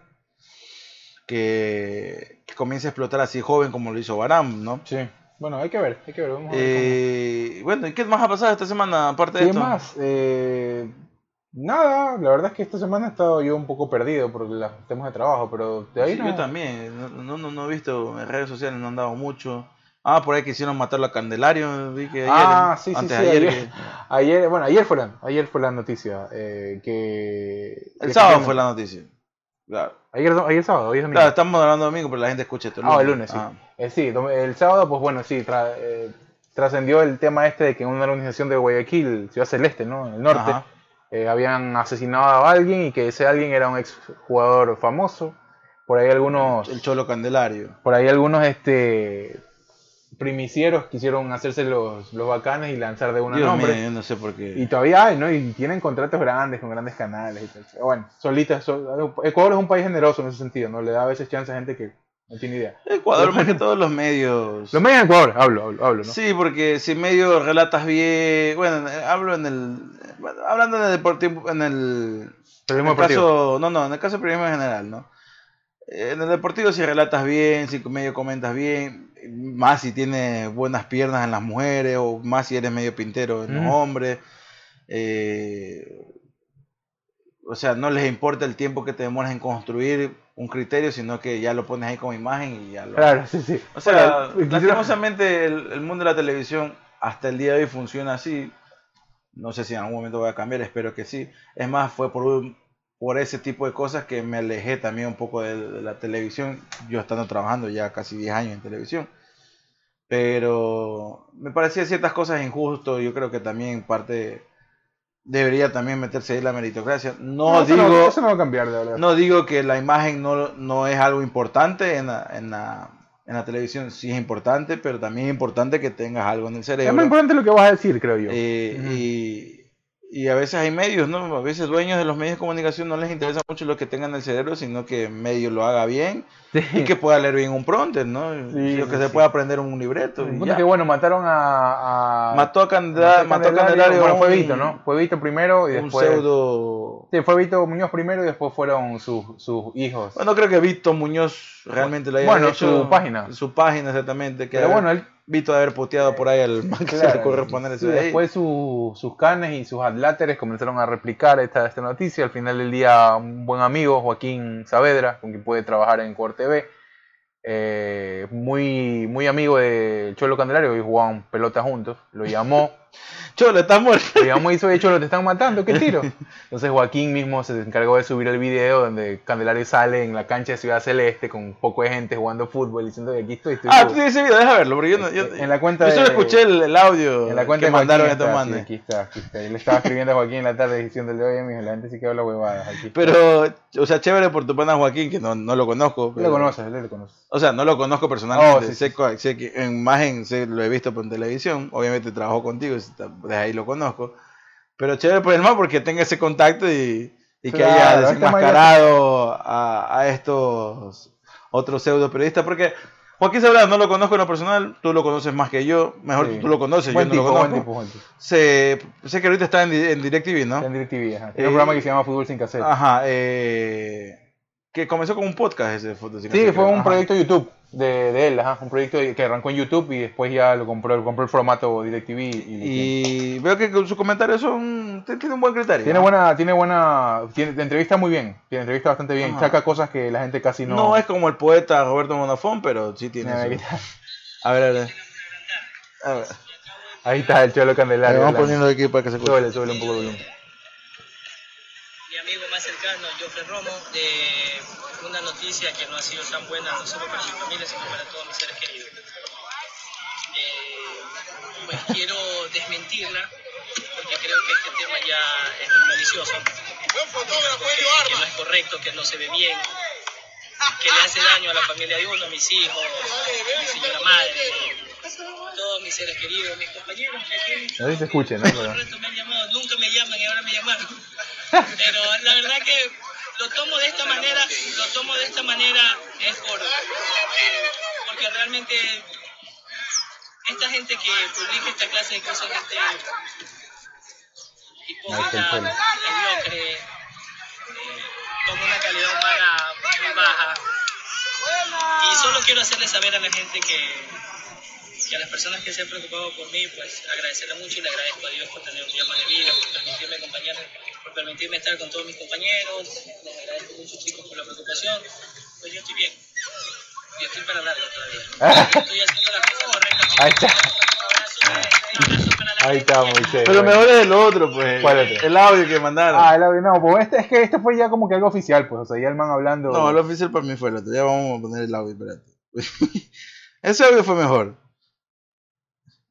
que, que comience a explotar así joven como lo hizo Baram, ¿no? Sí. Bueno, hay que ver, hay que ver. Vamos a ver Eh, bueno, ¿y qué más ha pasado esta semana aparte de ¿Qué esto? más? Eh, nada, la verdad es que esta semana he estado yo un poco perdido por los temas de trabajo, pero de ahí Sí, no. Yo también, no, no, no, he visto en redes sociales, no han dado mucho. Ah, por ahí quisieron matarlo a Candelario, vi que ayer, Ah, sí, sí, antes sí, ayer, ayer. Ayer, bueno, ayer fue la, ayer fue la noticia eh, que... el sábado que- fue la noticia. Claro. Ayer, ayer sábado, hoy es domingo. Claro, estamos hablando domingo, pero la gente escucha esto. Ah, el lunes, sí. Ah. Eh, sí, el sábado, pues bueno, sí, tra- eh, trascendió el tema este de que en una organización de Guayaquil, Ciudad Celeste, ¿no? En el norte, eh, habían asesinado a alguien y que ese alguien era un ex jugador famoso. Por ahí algunos, El Cholo Candelario. por ahí algunos este primicieros quisieron hacerse los, los bacanes y lanzar de una Dios nombre. mío, yo no sé por qué. Y todavía hay, ¿no? Y tienen contratos grandes con grandes canales y tal. Bueno, solitas. sol- Ecuador es un país generoso en ese sentido, ¿no? Le da a veces chance a gente que no tiene idea. Ecuador, más que todos los medios. Los medios en Ecuador, hablo, hablo, hablo, ¿no? Sí, porque si medio relatas bien. Bueno, hablo en el. bueno, hablando en el deportivo. En el. En el caso, no, no, en el caso del periodismo en general, ¿no? Eh, En el deportivo si relatas bien, si medio comentas bien, más si tienes buenas piernas en las mujeres o más si eres medio pintero en los Mm. hombres. eh, o sea, no les importa el tiempo que te demoras en construir un criterio, sino que ya lo pones ahí como imagen y ya lo... Claro, sí, sí. O sea, Bueno, lastimosamente el, el mundo de la televisión hasta el día de hoy funciona así. No sé si en algún momento va a cambiar, espero que sí. Es más, fue por, un- por ese tipo de cosas que me alejé también un poco de, de la televisión. Yo estando trabajando ya casi 10 años en televisión. Pero me parecía ciertas cosas injusto. Yo creo que también parte debería también meterse ahí la meritocracia. No, eso digo... eso no va a cambiar, de. No digo que la imagen no, no es algo importante en la, en, la, en la televisión, sí es importante, pero también es importante que tengas algo en el es más cerebro. importante lo que vas a decir, creo yo. Eh, Ujú. y, y a veces hay medios, ¿no? A veces dueños de los medios de comunicación no les interesa mucho lo que tengan en el cerebro, sino que medio lo haga bien y que pueda leer bien un prompter, ¿no? Sí, Lo que sí, se pueda aprender un libreto. Y ya. que bueno, mataron a. a mató a Candelario, mató a Candelario bueno, fue un- Vito, ¿no? Fue Vito primero y un después. pseudo... Sí, fue Vito Muñoz primero y después fueron sus, sus hijos. Bueno, creo que Vito Muñoz realmente lo haya Bueno, hecho. su página. Su página, exactamente. Que Pero bueno, él. Vito de haber puteado por ahí al man que se le claro, ocurre poner eso sí, de ahí. después su- sus canes y sus adláteres comenzaron a replicar esta, esta noticia. Al final del día, un buen amigo, Joaquín Saavedra, con quien puede trabajar en Core TV, eh, muy, muy amigo de Cholo Candelario, y jugaban pelota juntos, lo llamó. Cholo, está muerto. Y dice, oye, Cholo, te están matando, ¿qué tiro? Entonces Joaquín mismo se encargó de subir el video donde Candelario sale en la cancha de Ciudad Celeste con un poco de gente jugando fútbol diciendo que aquí estoy. estoy Ah, vivo". tú tienes ese video, deja verlo, porque yo no. Yo, En la cuenta yo solo de- escuché el, el audio En la cuenta que de mandaron estos sí, manes. aquí está, aquí está. Le estaba escribiendo a Joaquín en la tarde diciéndole, oye, mijo, la gente sí que habla huevadas. Aquí está". Pero, o sea, chévere por tu pana Joaquín, que no, no lo conozco. Pero- lo conoces, lo conoce. O sea, no lo conozco personalmente. Oh, sí, sé, co- sé que en imagen sé- lo he visto por televisión. Obviamente trabajó contigo, está- desde ahí lo conozco. Pero chévere por el man porque tenga ese contacto y, y que haya este desenmascarado a, a estos otros pseudo periodistas. Porque, Joaquín Sabrás no lo conozco en lo personal, tú lo conoces más que yo, mejor Sí. tú lo conoces, Buen yo no lo buen conozco. tipo, buen tipo. Sé, sé que ahorita está en, en DirecTV, ¿no? Está en DirecTV, ajá. Tiene Eh, un programa que se llama Fútbol sin cassette. Ajá, eh, que comenzó con un podcast ese Fútbol sin Sí, Cassette, fue creo. un Ajá. proyecto de YouTube de, de él, ajá. Un proyecto que arrancó en YouTube y después ya lo compró, compró el formato DirecTV. Y, Y veo que sus comentarios son, tiene un buen criterio. tiene ¿no? buena, tiene buena, tiene, te entrevista muy bien, tiene entrevista bastante bien, Ajá. saca cosas que la gente casi no. No es como el poeta Roberto Monafón, pero sí tiene. Su- ahí está. A ver, a ver. A ver. Ahí está el Cholo Candelario. vamos hablando. poniendo aquí para que se escuche. Súbele, súbele un poco el volumen. Mi amigo más cercano, Jofre Romo, de una noticia que no ha sido tan buena no solo para su familia, sino para todos mis seres queridos. Eh, pues quiero desmentirla, porque creo que este tema ya es muy malicioso, que, que no es correcto, que no se ve bien, que le hace daño a la familia de uno, a mis hijos, a mi señora madre, todos mis seres queridos, mis compañeros que aquí A ver si se escuche, ¿no? todo Pero- el resto me han llamado, nunca me llaman y ahora me llamaron. Pero la verdad que lo tomo de esta manera, lo tomo de esta manera es por porque realmente esta gente que publica esta clase de cosas, gente hipócrita, mediocre, eh, con una calidad humana muy baja. Y solo quiero hacerle saber a la gente que, que a las personas que se han preocupado por mí, pues agradecerle mucho y le agradezco a Dios por tener un día más de vida, por permitirme acompañar, por permitirme estar con todos mis compañeros. Les agradezco mucho chicos por la preocupación. Pues yo estoy bien. Yo estoy para largo todavía. Estoy haciendo la cosa correcta. Ahí está. Ahí está, Moisés. Pero bueno. mejor es el otro, pues. ¿Cuál otro? El audio que mandaron. Ah, el audio, no, pues este, es que este fue ya como que algo oficial, pues, o sea, ya el man hablando. No, el oficial para mí fue el otro. Ya vamos a poner el audio, espérate. Ese audio fue mejor.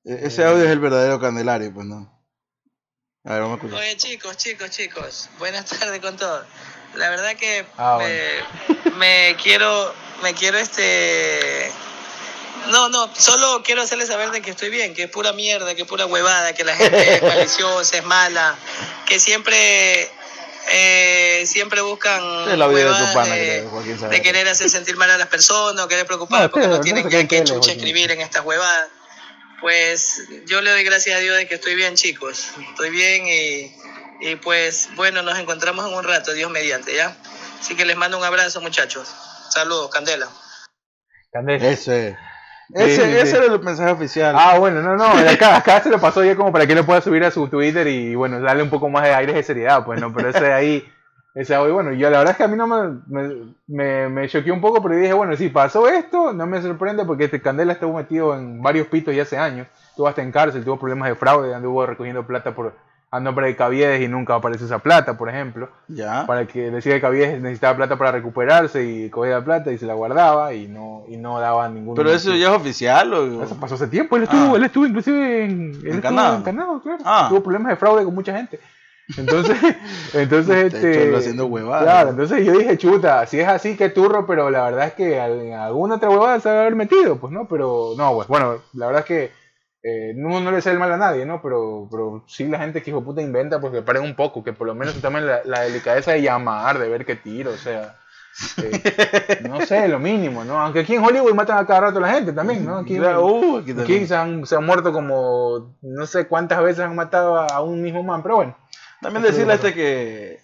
E- Ese audio es el verdadero Candelario, pues no. A ver, vamos a escuchar. Oye chicos, chicos, chicos, buenas tardes con todos. La verdad que Ah, me, me quiero, me quiero este... No, no, solo quiero hacerles saber de que estoy bien, que es pura mierda, que es pura huevada, que la gente es maliciosa, es mala, que siempre, eh, siempre buscan Es la vida de tu pana, de- creo, Joaquín de querer hacer sentir mal a las personas, o querer preocupar No, porque no tienen no que, que chucha escribir en estas huevadas. Pues yo le doy gracias a Dios de que estoy bien, chicos. Estoy bien y, y pues bueno, nos encontramos en un rato, Dios mediante, ¿ya? Así que les mando un abrazo, muchachos. Saludos, Candela. Candela. Ese. Sí, Ese, sí, ese era el mensaje oficial. Ah, bueno, no, no, acá, acá se lo pasó ya como para que lo pueda subir a su Twitter y bueno, darle un poco más de aire de seriedad, pues no, pero ese de ahí, ese audio, bueno, yo la verdad es que a mí no me, me, me, choqueó un poco, pero dije, bueno, si pasó esto, no me sorprende porque este Candela estuvo metido en varios pitos ya hace años, estuvo hasta en cárcel, tuvo problemas de fraude, anduvo recogiendo plata por a nombre de Caviedes y nunca apareció esa plata, por ejemplo, Ya. para que decía que Caviedes necesitaba plata para recuperarse y cogía la plata y se la guardaba y no, y no daba ningún... Pero eso ya es oficial o. Eso pasó hace tiempo, él estuvo, Ah. él estuvo inclusive en, él estuvo encarnado, claro. Ah. Tuvo problemas de fraude con mucha gente. Entonces, entonces Este cholo haciendo huevadas. Claro, entonces yo dije, chuta, si es así, que turro, pero la verdad es que alguna otra huevada se debe haber metido, pues, ¿no? Pero, no, pues, bueno, la verdad es que eh, no, no le sale mal a nadie, ¿no? Pero, pero sí la gente que hijo puta inventa, pues que paren un poco, que por lo menos tomen la, la delicadeza de llamar, de ver qué tiro, o sea. eh, no sé, lo mínimo, ¿no? Aunque aquí en Hollywood matan a cada rato a la gente también, ¿no? Aquí, Claro, uh, aquí Aquí también. se han, se han muerto como no sé cuántas veces han matado a, a un mismo man, pero bueno. También decirle a es este que,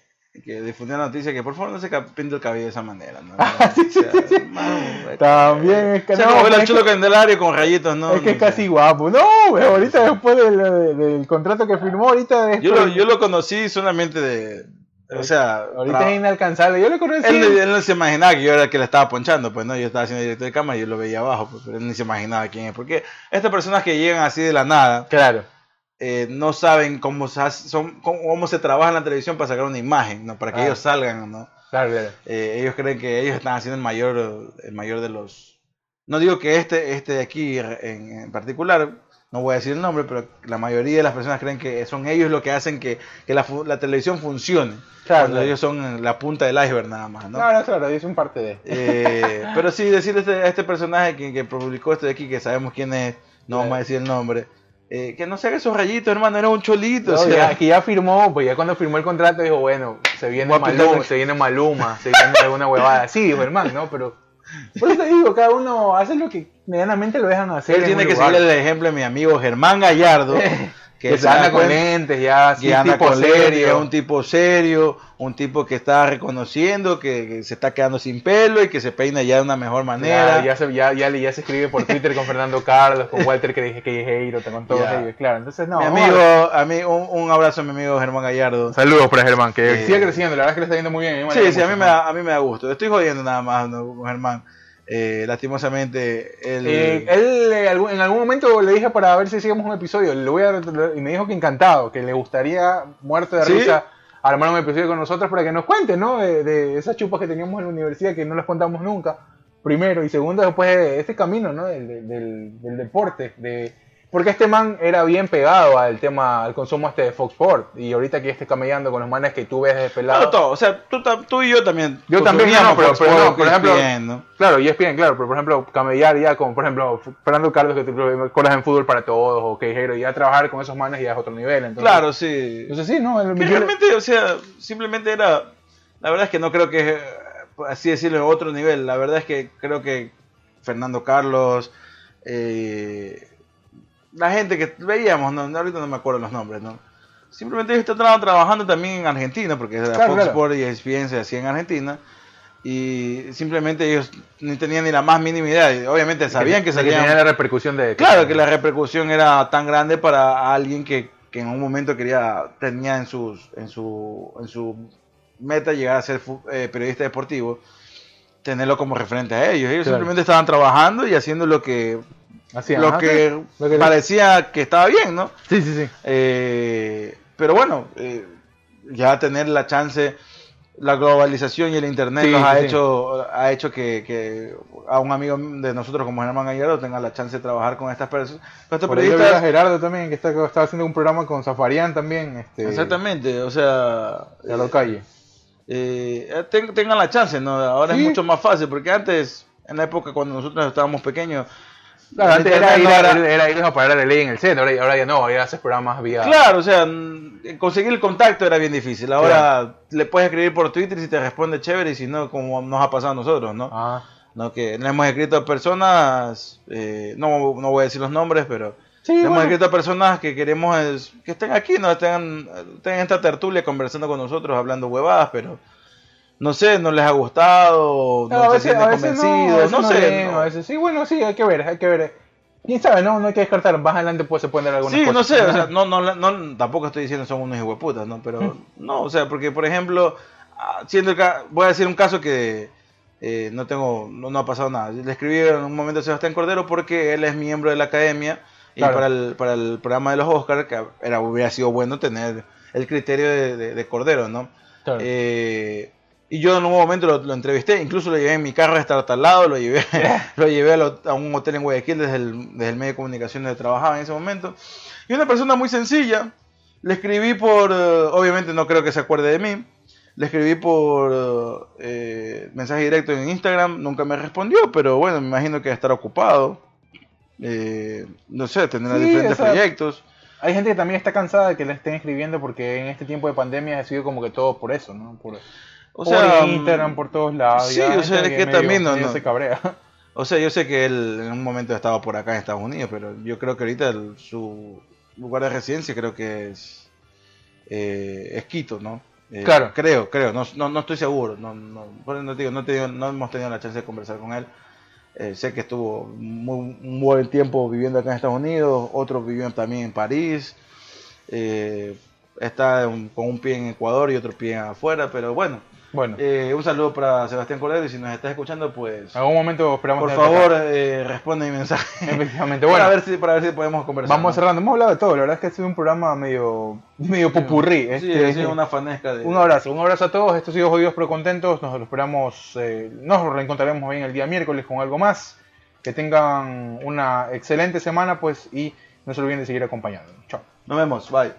que difundió la noticia que por favor no se pinte el cabello de esa manera. ¿no? Sí, sí, O sea, sí, mano, También es que O sea, no, al chulo que- candelario con rayitos, ¿no? es que es casi guapo. No, ahorita después del, del- del contrato que firmó, ahorita Yo lo, yo lo conocí solamente de. O sea, ahorita es inalcanzable. Yo lo conocí. él, él no se imaginaba que yo era el que le estaba ponchando, pues no, yo estaba haciendo directo de cámara y yo lo veía abajo, pues, pero él ni se imaginaba quién es. Porque estas personas que llegan así de la nada Claro. Eh, no saben cómo se, hace- son, cómo, se trabaja en la televisión para sacar una imagen, ¿no? para que Ah. ellos salgan, ¿no? Claro, claro. Eh, ellos creen que ellos están haciendo el mayor, el mayor de los... No digo que este, este de aquí en, en particular, no voy a decir el nombre, pero la mayoría de las personas creen que son ellos los que hacen que, que la, la televisión funcione. Claro, cuando claro. ellos son la punta del iceberg nada más, ¿no? No, claro, es un parte de. Eh, pero sí, decirle a este, a este personaje que, que publicó esto de aquí, que sabemos quién es, no vamos a decir el nombre, eh, que no se haga esos rayitos, hermano, era un cholito. No, o sea, ya, que ya firmó, pues ya cuando firmó el contrato dijo, bueno, se viene Maluma, un- se viene Maluma, se viene alguna huevada. Sí, dijo el man, ¿no? Pero Por eso te digo, cada uno hace lo que medianamente lo dejan hacer. Él en tiene que lugar. seguir el ejemplo de mi amigo Germán Gallardo, que, se se anda da con lentes ya, así, que anda tipo con serio. un tipo serio, un tipo que está reconociendo que, que se está quedando sin pelo y que se peina ya de una mejor manera. Ya, ya, se, ya, ya, ya se escribe por Twitter con Fernando Carlos, con Walter que dije que con todos ellos, claro. Entonces, no. mi amigo, a mí, un, un abrazo a mi amigo Germán Gallardo. Saludos para Germán, que Eh, sigue creciendo, la verdad es que le está yendo muy bien. Sí, sí, a mí, me da, a mí me da gusto. Estoy jodiendo nada más ¿no? con Germán. Eh, lastimosamente, él... Eh, él eh, en algún momento le dije para ver si hacíamos un episodio le voy a, y me dijo que encantado, que le gustaría, muerto de ¿Sí? risa, armar un episodio con nosotros para que nos cuente, ¿no? De, de esas chupas que teníamos en la universidad que no las contamos nunca, primero, y segundo, después de este camino, ¿no? Del- del- del deporte, de... Porque este man era bien pegado al tema, al consumo este de Fox Sport, y ahorita que esté camellando con los manes que tú ves de pelado. Claro, todo. O sea, tú, tú y yo también. Yo también, no, pero- no, por ejemplo- ESPN, ¿no? Claro, y es bien, claro, pero por ejemplo, camellar ya con, por ejemplo, Fernando Carlos, que te acuerdas en Fútbol para Todos, o Quejero, ya trabajar con esos manes ya es otro nivel. Entonces, Claro, sí. Entonces sí, ¿no? El- realmente, o sea, simplemente era. La verdad es que no creo que, eh, así decirlo, otro nivel. La verdad es que creo que Fernando Carlos, eh, la gente que veíamos, no, ahorita no me acuerdo los nombres, ¿no? Simplemente ellos estaban trabajando también en Argentina, porque la Claro, Fox claro. Sports y ESPN se en Argentina. Y simplemente ellos ni tenían ni la más mínima idea. Obviamente sabían que de salían. la repercusión de... Claro que la repercusión era tan grande para alguien que, que en un momento quería tenía en sus en su en su meta llegar a ser eh, periodista deportivo tenerlo como referente a ellos ellos Claro. simplemente estaban trabajando y haciendo lo que Así, lo ajá, que sí, lo que- parecía que estaba bien no Sí, sí, sí. Eh, pero bueno eh, ya tener la chance la globalización y el internet Sí, nos ha sí, hecho ha hecho que, que a un amigo de nosotros como Germán Gallardo tenga la chance de trabajar con estas personas Por lo vi a Gerardo también, que está, haciendo un programa con Zafarian también, este, exactamente o sea de la calle. eh, ten- tengan la chance no ahora Sí. es mucho más fácil porque antes en la época cuando nosotros estábamos pequeños Claro, antes era, no a- era- era irnos a parar de ley en el set, ahora, ahora ya no, ahora haces programas vía... Claro, o sea, mm, conseguir el contacto era bien difícil. Ahora le puedes escribir por Twitter y si te responde chévere y si no, como nos ha pasado a nosotros, ¿no? Ah, ¿No? Que le hemos escrito a personas, eh, no, no voy a decir los nombres, pero sí, le hemos escrito a personas que queremos es- que estén aquí, no estén, estén en esta tertulia conversando con nosotros, hablando huevadas, pero no sé, no les ha gustado, no, No, a se veces, a veces no, a convencidos, veces no, no sé. a veces sí, bueno, sí, hay que ver, hay que ver. Quién sabe, no, no hay que descartar, más adelante pues se pueden dar algunas Sí, cosas. no sé, o sea, no, no, no, tampoco estoy diciendo son unos hijueputas, ¿no? Pero, no, o sea, porque, por ejemplo, ah, siendo el ca- voy a decir un caso que eh, no tengo, no, ha pasado nada. Le escribí en un momento a Sebastián Cordero porque él es miembro de la academia y para, el, para el programa de los Oscars, que era, hubiera sido bueno tener el criterio de, de- de Cordero, ¿no? Claro. Eh, y yo en un momento lo, lo entrevisté, incluso lo llevé en mi carro hasta al lado, lo llevé, lo llevé a, lo- a un hotel en Guayaquil desde el, desde el medio de comunicación donde trabajaba en ese momento. Y una persona muy sencilla, le escribí por, eh, obviamente no creo que se acuerde de mí, le escribí por eh, mensaje directo en Instagram, nunca me respondió, pero bueno, me imagino que va a estar ocupado. Eh, no sé, tendrá Sí, diferentes o sea, proyectos. Hay gente que también está cansada de que le estén escribiendo porque en este tiempo de pandemia ha sido como que todo por eso, ¿no? Por, O por sea, Instagram, por todos lados. sí, ya o sea, es que también no- no. se cabrea. O sea, yo sé que él en un momento estaba por acá en Estados Unidos, pero yo creo que ahorita el- su lugar de residencia creo que es, eh, es Quito, ¿no? Eh, Claro. Creo, creo, no, no, no estoy seguro. No, no, no, te digo, no, te digo- no hemos tenido la chance de conversar con él. Eh, sé que estuvo muy, un buen tiempo viviendo acá en Estados Unidos, otros vivieron también en París. Eh, está un- con un pie en Ecuador y otro pie afuera, pero bueno. Bueno, Eh, un saludo para Sebastián Cordero y si nos estás escuchando, pues en algún momento esperamos por favor, eh, responde mi mensaje. Efectivamente, para, bueno. ver si, para ver si podemos conversar. Vamos cerrando. Hemos hablado de todo. La verdad es que ha sido un programa medio, medio popurrí. Sí, Este, ha sido una fanesca de. Un abrazo, un abrazo a todos. Esto ha sido Jodidos pero Contentos. Nos lo esperamos, eh, nos reencontraremos bien el día miércoles con algo más. Que tengan una excelente semana, pues, y no se olviden de seguir acompañándonos. Chao. Nos vemos, bye.